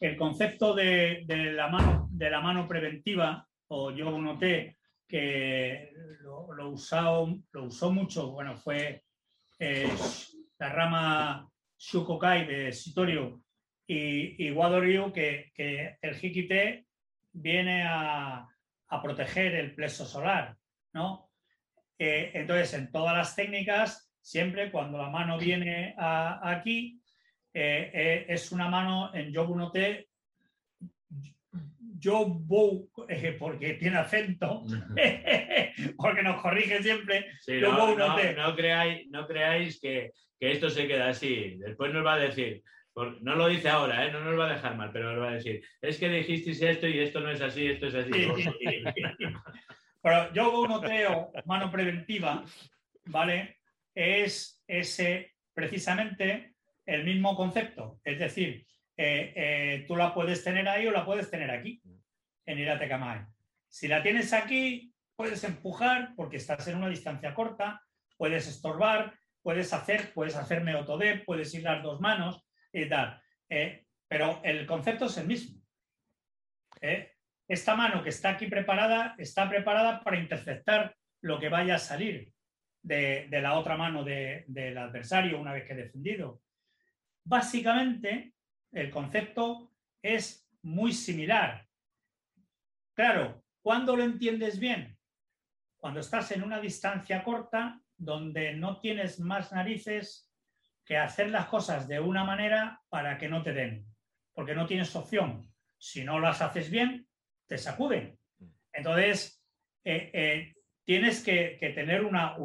el concepto de, la, mano, de la mano preventiva, o yo noté que lo, lo, usó mucho, bueno, fue eh, la rama Shukokai de Sitorio y, y que, el Hikite viene a, proteger el plexo solar, ¿no? Eh, entonces, en todas las técnicas, siempre cuando la mano viene aquí, eh, eh, es una mano en Yobu no Te, Yobu, eh, porque tiene acento, [LAUGHS] porque nos corrige siempre. no, no, creáis, no creáis que, esto se queda así. Después nos va a decir, no lo dice ahora, no nos va a dejar mal, pero nos va a decir, es que dijisteis esto y esto no es así, esto es así. [LAUGHS] pero Yobu no Te o mano preventiva, ¿vale? Es ese precisamente el mismo concepto. Es decir, eh, eh, tú la puedes tener ahí o la puedes tener aquí, en Irate Kamae. Si la tienes aquí, puedes empujar porque estás en una distancia corta, puedes estorbar, puedes hacer, puedes hacerme autodep, puedes ir las dos manos y tal. Eh, pero el concepto es el mismo. Esta mano que está aquí preparada está preparada para interceptar lo que vaya a salir de, la otra mano del adversario una vez que defendido. Básicamente, el concepto es muy similar. Claro, ¿cuándo lo entiendes bien? Cuando estás en una distancia corta donde no tienes más narices que hacer las cosas de una manera para que no te den, porque no tienes opción. Si no las haces bien, te sacuden. Entonces, eh, eh, tienes que, tener una,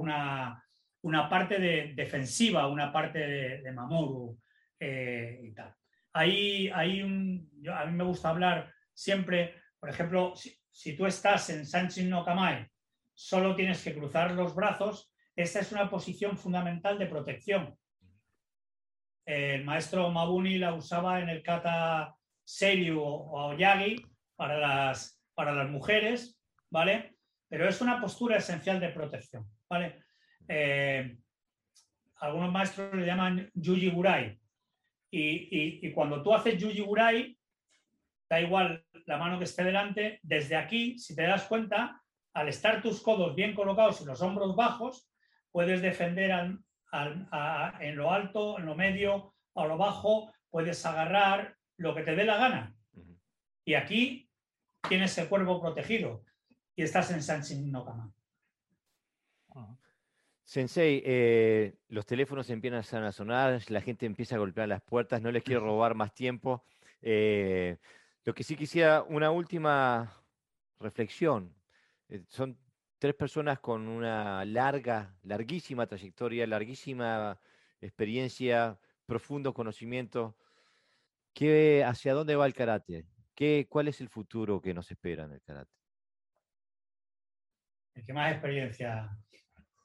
una, parte de defensiva, una parte de, de Mamoru, eh, y tal. Ahí, un, a mí me gusta hablar siempre, por ejemplo, si, tú estás en Sanchin no Kamae, solo tienes que cruzar los brazos, esta es una posición fundamental de protección. El maestro Mabuni la usaba en el kata Seiryu o Aoyagi para las, para las mujeres, ¿vale? Pero es una postura esencial de protección, ¿vale? Eh, algunos maestros le llaman Yuji Burai, y, cuando tú haces Yuji Burai, da igual la mano que esté delante, desde aquí, si te das cuenta, al estar tus codos bien colocados y los hombros bajos, puedes defender en lo alto, en lo medio, a lo bajo, puedes agarrar lo que te dé la gana. Y aquí tienes el cuerpo protegido y estás en Sanshin no Kama. Sensei, eh, los teléfonos empiezan a sonar, la gente empieza a golpear las puertas, no les quiero [LAUGHS] robar más tiempo. Eh, lo que sí quisiera, una última reflexión. Eh, son tres personas con una larga, larguísima trayectoria, larguísima experiencia, profundo conocimiento. ¿Qué, ¿Hacia dónde va el karate? ¿Qué, ¿Cuál es el futuro que nos espera en el karate? El que más experiencia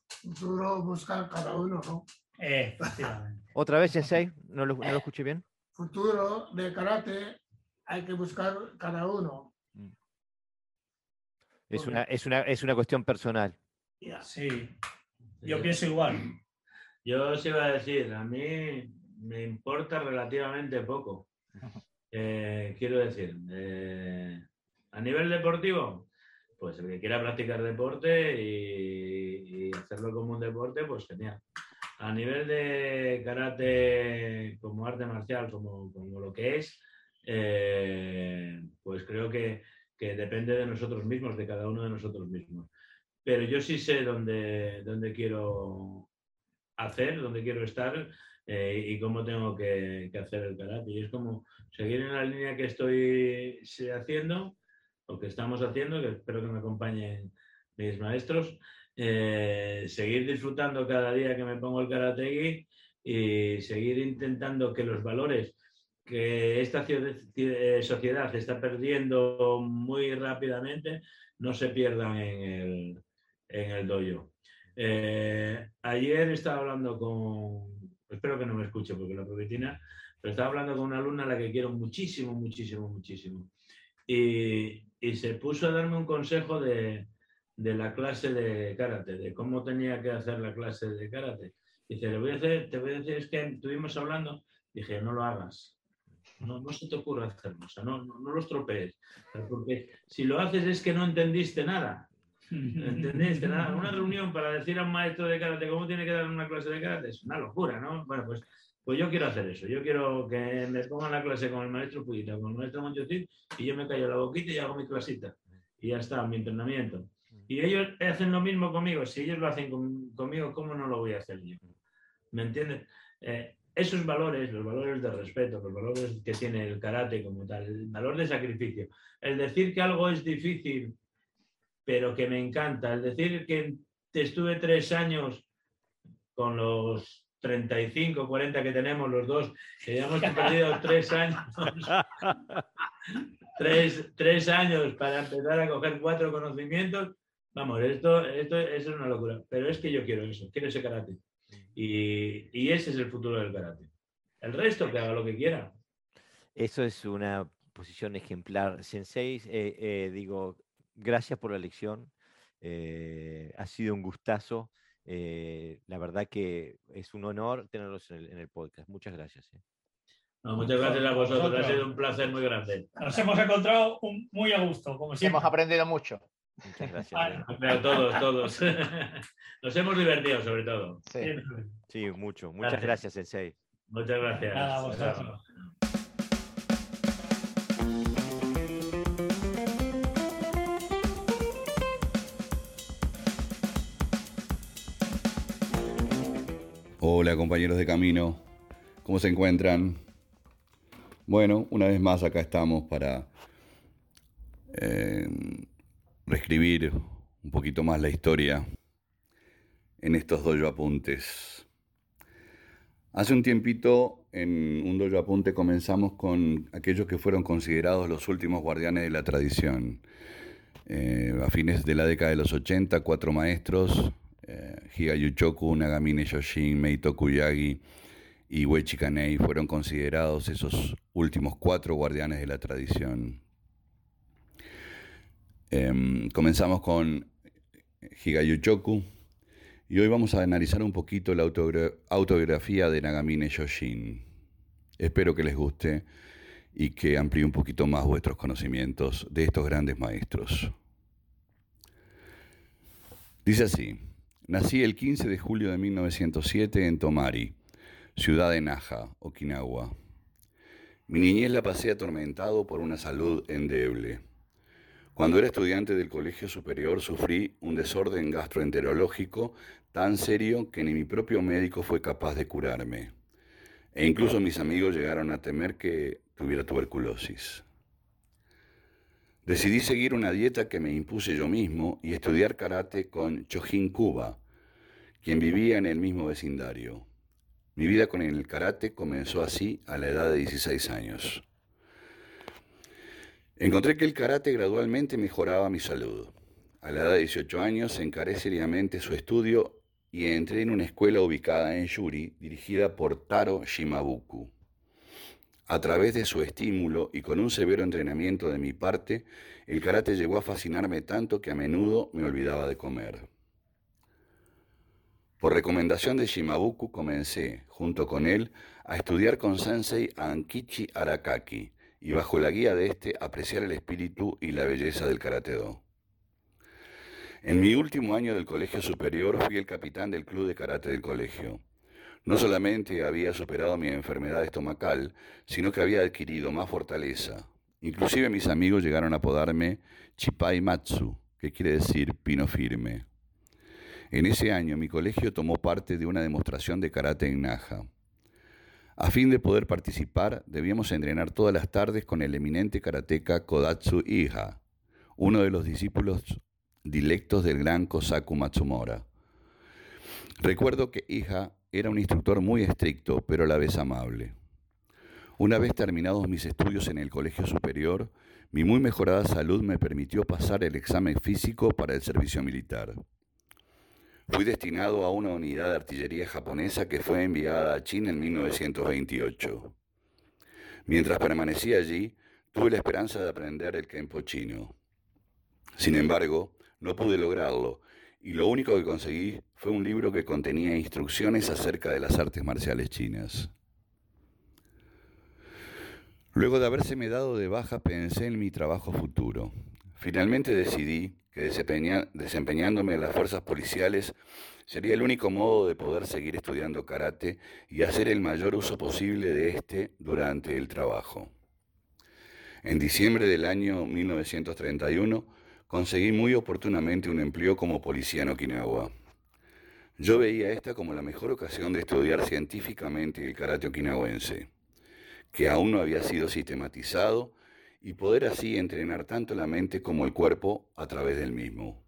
futuro buscar cada uno, ¿no? Efectivamente. [LAUGHS] ¿Otra vez, Sensei? ¿No lo, no lo escuché bien? Futuro de karate hay que buscar cada uno. Es una, es una, es una cuestión personal. Sí, yo pienso igual. Yo os iba a decir, a mí me importa relativamente poco. [LAUGHS] Eh, quiero decir, eh, a nivel deportivo, pues el que quiera practicar deporte y, hacerlo como un deporte, pues genial. A nivel de karate como arte marcial, como, como lo que es, eh, pues creo que, depende de nosotros mismos, de cada uno de nosotros mismos. Pero yo sí sé dónde, dónde quiero hacer, dónde quiero estar eh, y cómo tengo que, que, hacer el karate. Y es como seguir en la línea que estoy haciendo lo que estamos haciendo, que espero que me acompañen mis maestros, eh, seguir disfrutando cada día que me pongo el karategi y seguir intentando que los valores que esta eh, sociedad está perdiendo muy rápidamente no se pierdan en el, en dojo. Eh, ayer estaba hablando con, espero que no me escuche porque la probetina, pero estaba hablando con una alumna a la que quiero muchísimo, muchísimo, muchísimo. Y, y se puso a darme un consejo de, de, la clase de karate, de cómo tenía que hacer la clase de karate. Dice, le voy a hacer, te voy a decir, es que estuvimos hablando, dije, no lo hagas. No, no se te ocurra hacerlo, o sea, no, no, no lo estropees. Porque si lo haces es que no entendiste nada. ¿Entendiste? Nada, una reunión para decir a un maestro de karate cómo tiene que dar una clase de karate es una locura, ¿no? Bueno, pues, pues yo quiero hacer eso. Yo quiero que me pongan la clase con el maestro Pujita, con el maestro Monchotín, y yo me callo la boquita y hago mi clasita. Y ya está, mi entrenamiento. Y ellos hacen lo mismo conmigo. Si ellos lo hacen conmigo, ¿cómo no lo voy a hacer yo? ¿Me entiendes? Eh, esos valores, los valores de respeto, los valores que tiene el karate como tal, el valor de sacrificio, el decir que algo es difícil, pero que me encanta, el decir que estuve tres años con los 35, 40 que tenemos los dos, que ya hemos perdido tres años, [LAUGHS] tres, tres años para empezar a coger cuatro conocimientos, vamos, esto, esto, es una locura, pero es que yo quiero eso, quiero ese karate. Y, ese es el futuro del karate. El resto que haga lo que quiera. Eso es una posición ejemplar. Sensei, eh, eh, digo, gracias por la lección. Eh, ha sido un gustazo. La verdad que es un honor tenerlos en el, podcast. Muchas gracias. muchas gracias a vosotros. Ha sido un placer muy grande. Nos hemos encontrado muy a gusto, como siempre. Hemos aprendido mucho. Muchas [LAUGHS] gracias. todos, todos. [LAUGHS] Nos hemos divertido, sobre todo. Sí, mucho. Muchas gracias, Sensei. Muchas gracias. Hola compañeros de camino, ¿cómo se encuentran? Bueno, una vez más acá estamos para eh, reescribir un poquito más la historia en estos dojo apuntes. Hace un tiempito en un dojo apunte comenzamos con aquellos que fueron considerados los últimos guardianes de la tradición. Eh, a fines de la década de los 80, cuatro maestros, eh, Higa Yuchoku, Nagamine Yoshin, Meito Kuyagi y Uechi Kanei, fueron considerados esos últimos cuatro guardianes de la tradición. Em, comenzamos con Higayuchoku y hoy vamos a analizar un poquito la autobiografía de Nagamine Yoshin. Espero que les guste y que amplíe un poquito más vuestros conocimientos de estos grandes maestros. Dice así, nací el 15 de julio de 1907 en Tomari, ciudad de Naha, Okinawa. Mi niñez la pasé atormentado por una salud endeble. Cuando era estudiante del colegio superior sufrí un desorden gastroenterológico tan serio que ni mi propio médico fue capaz de curarme. E incluso mis amigos llegaron a temer que tuviera tuberculosis. Decidí seguir una dieta que me impuse yo mismo y estudiar karate con Chojin Kuba, quien vivía en el mismo vecindario. Mi vida con el karate comenzó así a la edad de 16 años. Encontré que el karate gradualmente mejoraba mi salud. A la edad de 18 años encaré seriamente su estudio y entré en una escuela ubicada en Yuri, dirigida por Taro Shimabuku. A través de su estímulo y con un severo entrenamiento de mi parte, el karate llegó a fascinarme tanto que a menudo me olvidaba de comer. Por recomendación de Shimabuku comencé, junto con él, a estudiar con Sensei Ankichi Arakaki, y bajo la guía de este apreciar el espíritu y la belleza del Karate Do. En mi último año del colegio superior fui el capitán del club de karate del colegio. No solamente había superado mi enfermedad estomacal, sino que había adquirido más fortaleza. Inclusive mis amigos llegaron a apodarme Chipai Matsu, que quiere decir pino firme. En ese año mi colegio tomó parte de una demostración de karate en Naja. A fin de poder participar, debíamos entrenar todas las tardes con el eminente karateca Kodatsu Iha, uno de los discípulos dilectos del gran Kosaku Matsumora. Recuerdo que Hija era un instructor muy estricto, pero a la vez amable. Una vez terminados mis estudios en el colegio superior, mi muy mejorada salud me permitió pasar el examen físico para el servicio militar. Fui destinado a una unidad de artillería japonesa que fue enviada a China en 1928. Mientras permanecí allí, tuve la esperanza de aprender el Kenpo chino. Sin embargo, no pude lograrlo, y lo único que conseguí fue un libro que contenía instrucciones acerca de las artes marciales chinas. Luego de habérseme dado de baja pensé en mi trabajo futuro. Finalmente decidí que desempeñándome en las fuerzas policiales sería el único modo de poder seguir estudiando karate y hacer el mayor uso posible de este durante el trabajo. En diciembre del año 1931 conseguí muy oportunamente un empleo como policía en Okinawa. Yo veía esta como la mejor ocasión de estudiar científicamente el karate okinawense, que aún no había sido sistematizado y poder así entrenar tanto la mente como el cuerpo a través del mismo.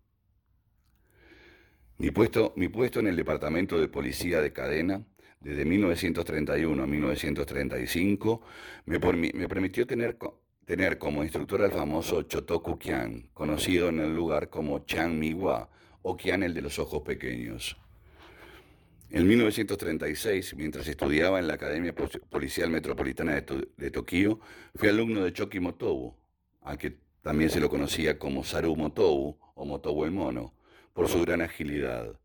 Mi puesto, mi puesto en el Departamento de Policía de Cadena, desde 1931 a 1935, me, me permitió tener, tener, como instructor al famoso Chotoku Kian, conocido en el lugar como Chan Miwa o Kian el de los ojos pequeños. En 1936, mientras estudiaba en la Academia Policial Metropolitana de, Tokio, fui alumno de Choki Motobu, al que también se lo conocía como Saru Motobu o Motobu el Mono, por su gran agilidad.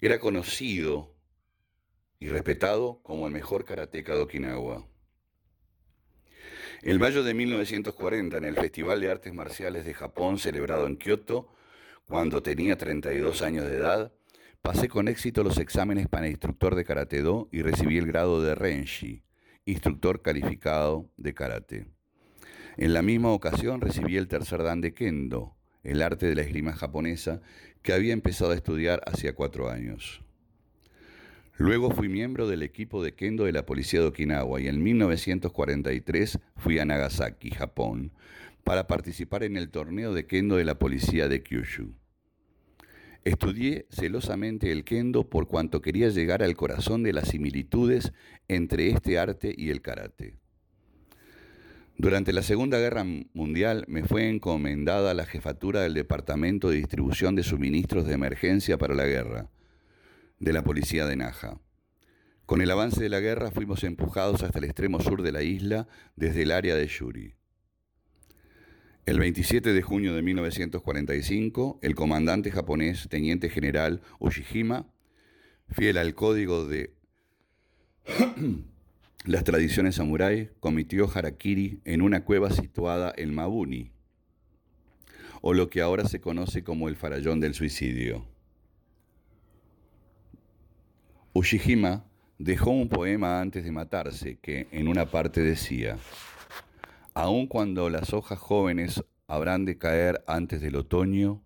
Era conocido y respetado como el mejor karateca de Okinawa. El mayo de 1940, en el Festival de Artes Marciales de Japón celebrado en Kioto, cuando tenía 32 años de edad, Pasé con éxito los exámenes para instructor de Karate Do y recibí el grado de Renshi, instructor calificado de Karate. En la misma ocasión recibí el tercer dan de Kendo, el arte de la esgrima japonesa, que había empezado a estudiar hacía cuatro años. Luego fui miembro del equipo de Kendo de la Policía de Okinawa y en 1943 fui a Nagasaki, Japón, para participar en el torneo de Kendo de la Policía de Kyushu. Estudié celosamente el kendo por cuanto quería llegar al corazón de las similitudes entre este arte y el karate. Durante la Segunda Guerra Mundial me fue encomendada la jefatura del Departamento de Distribución de Suministros de Emergencia para la Guerra, de la Policía de Naja. Con el avance de la guerra fuimos empujados hasta el extremo sur de la isla desde el área de Yuri. El 27 de junio de 1945, el comandante japonés, teniente general Ushijima, fiel al código de [CLEARS THROAT] las tradiciones samurái, cometió harakiri en una cueva situada en Mabuni, o lo que ahora se conoce como el farallón del suicidio. Ushijima dejó un poema antes de matarse que en una parte decía, Aun cuando las hojas jóvenes habrán de caer antes del otoño,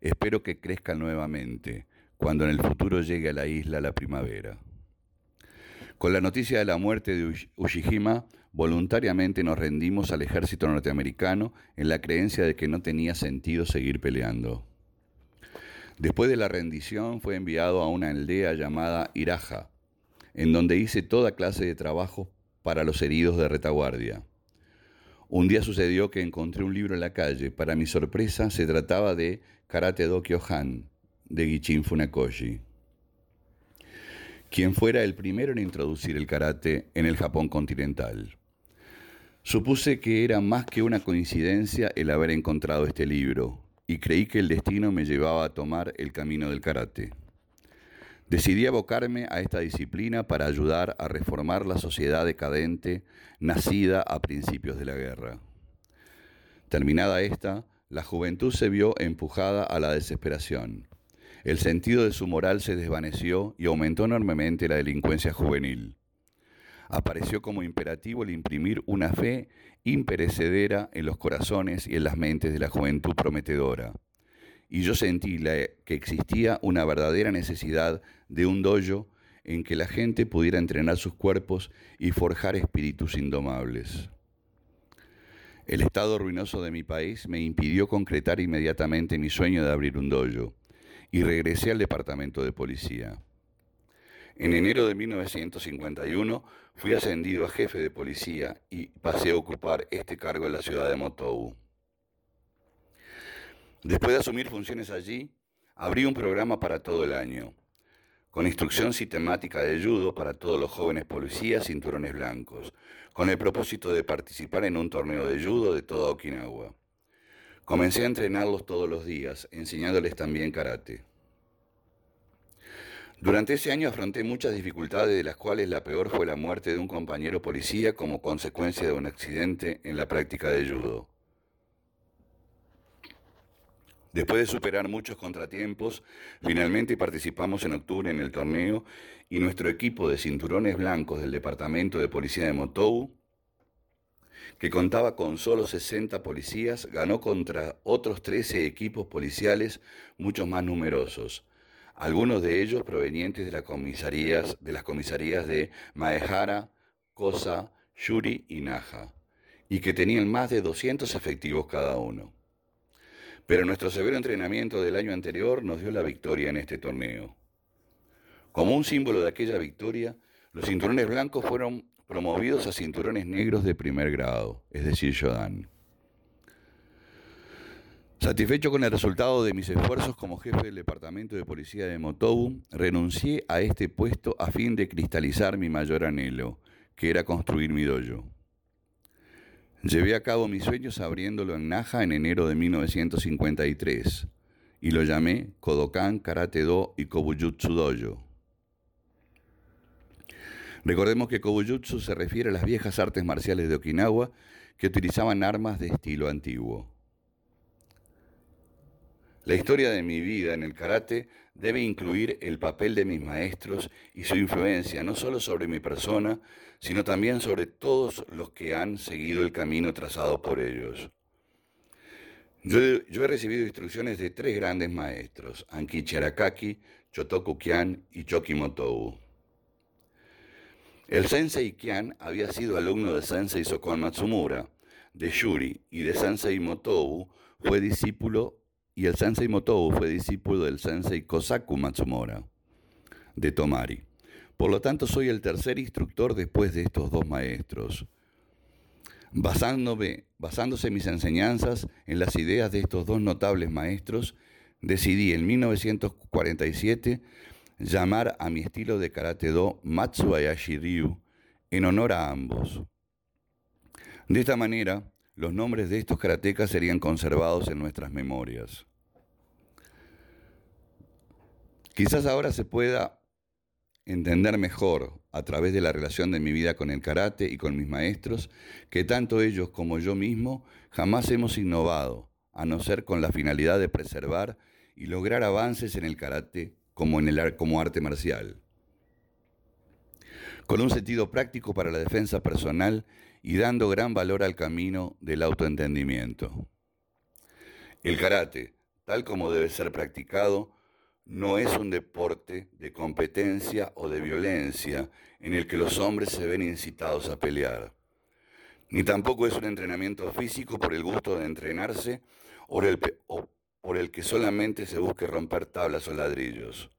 espero que crezcan nuevamente cuando en el futuro llegue a la isla la primavera. Con la noticia de la muerte de Ushijima, voluntariamente nos rendimos al ejército norteamericano en la creencia de que no tenía sentido seguir peleando. Después de la rendición fue enviado a una aldea llamada Iraja, en donde hice toda clase de trabajo para los heridos de retaguardia. Un día sucedió que encontré un libro en la calle. Para mi sorpresa, se trataba de Karate Do Kyohan, de Gichin Funakoshi, quien fuera el primero en introducir el karate en el Japón continental. Supuse que era más que una coincidencia el haber encontrado este libro, y creí que el destino me llevaba a tomar el camino del karate. Decidí abocarme a esta disciplina para ayudar a reformar la sociedad decadente nacida a principios de la guerra. Terminada esta, la juventud se vio empujada a la desesperación. El sentido de su moral se desvaneció y aumentó enormemente la delincuencia juvenil. Apareció como imperativo el imprimir una fe imperecedera en los corazones y en las mentes de la juventud prometedora y yo sentí que existía una verdadera necesidad de un dojo en que la gente pudiera entrenar sus cuerpos y forjar espíritus indomables. El estado ruinoso de mi país me impidió concretar inmediatamente mi sueño de abrir un dojo y regresé al departamento de policía. En enero de 1951 fui ascendido a jefe de policía y pasé a ocupar este cargo en la ciudad de Motou. Después de asumir funciones allí, abrí un programa para todo el año, con instrucción sistemática de judo para todos los jóvenes policías cinturones blancos, con el propósito de participar en un torneo de judo de toda Okinawa. Comencé a entrenarlos todos los días, enseñándoles también karate. Durante ese año afronté muchas dificultades, de las cuales la peor fue la muerte de un compañero policía como consecuencia de un accidente en la práctica de judo. Después de superar muchos contratiempos, finalmente participamos en octubre en el torneo y nuestro equipo de cinturones blancos del Departamento de Policía de Motou, que contaba con solo 60 policías, ganó contra otros 13 equipos policiales mucho más numerosos, algunos de ellos provenientes de las comisarías de, las Maehara, Kosa, Yuri y Naja, y que tenían más de 200 efectivos cada uno. Pero nuestro severo entrenamiento del año anterior nos dio la victoria en este torneo. Como un símbolo de aquella victoria, los cinturones blancos fueron promovidos a cinturones negros de primer grado, es decir, Shodan. Satisfecho con el resultado de mis esfuerzos como jefe del Departamento de Policía de Motobu, renuncié a este puesto a fin de cristalizar mi mayor anhelo, que era construir mi dojo. Llevé a cabo mis sueños abriéndolo en Naja en enero de 1953 y lo llamé Kodokan Karate Do y Kobujutsu Dojo. Recordemos que Kobujutsu se refiere a las viejas artes marciales de Okinawa que utilizaban armas de estilo antiguo. La historia de mi vida en el karate debe incluir el papel de mis maestros y su influencia no solo sobre mi persona, sino también sobre todos los que han seguido el camino trazado por ellos. Yo, he recibido instrucciones de tres grandes maestros, Ankichi Arakaki, Chotoku Kian y Choki Motou. El sensei Kian había sido alumno de sensei Sokon Matsumura, de Yuri y de sensei Motou fue discípulo y el sensei Motou fue discípulo del sensei Kosaku Matsumura de Tomari. Por lo tanto, soy el tercer instructor después de estos dos maestros. Basándome, basándose mis enseñanzas en las ideas de estos dos notables maestros, decidí en 1947 llamar a mi estilo de karate do Matsuayashi Ryu en honor a ambos. De esta manera, los nombres de estos karatecas serían conservados en nuestras memorias. Quizás ahora se pueda entender mejor a través de la relación de mi vida con el karate y con mis maestros que tanto ellos como yo mismo jamás hemos innovado, a no ser con la finalidad de preservar y lograr avances en el karate como, en el, como arte marcial. Con un sentido práctico para la defensa personal y dando gran valor al camino del autoentendimiento. El karate, tal como debe ser practicado, no es un deporte de competencia o de violencia en el que los hombres se ven incitados a pelear. Ni tampoco es un entrenamiento físico por el gusto de entrenarse o, o por el que solamente se busque romper tablas o ladrillos.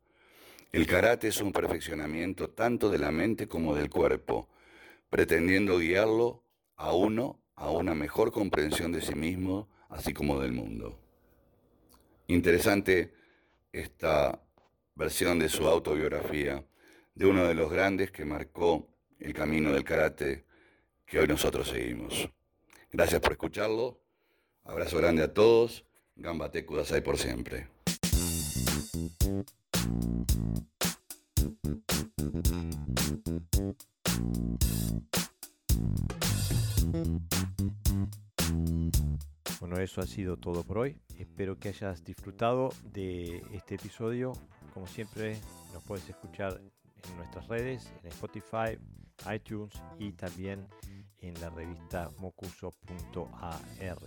El karate es un perfeccionamiento tanto de la mente como del cuerpo, pretendiendo guiarlo a uno a una mejor comprensión de sí mismo, así como del mundo. Interesante esta versión de su autobiografía de uno de los grandes que marcó el camino del karate que hoy nosotros seguimos. Gracias por escucharlo. Abrazo grande a todos. Gambate Kudasai por siempre. Bueno, eso ha sido todo por hoy. Espero que hayas disfrutado de este episodio. Como siempre, nos puedes escuchar en nuestras redes, en Spotify, iTunes y también en la revista mocuso.ar.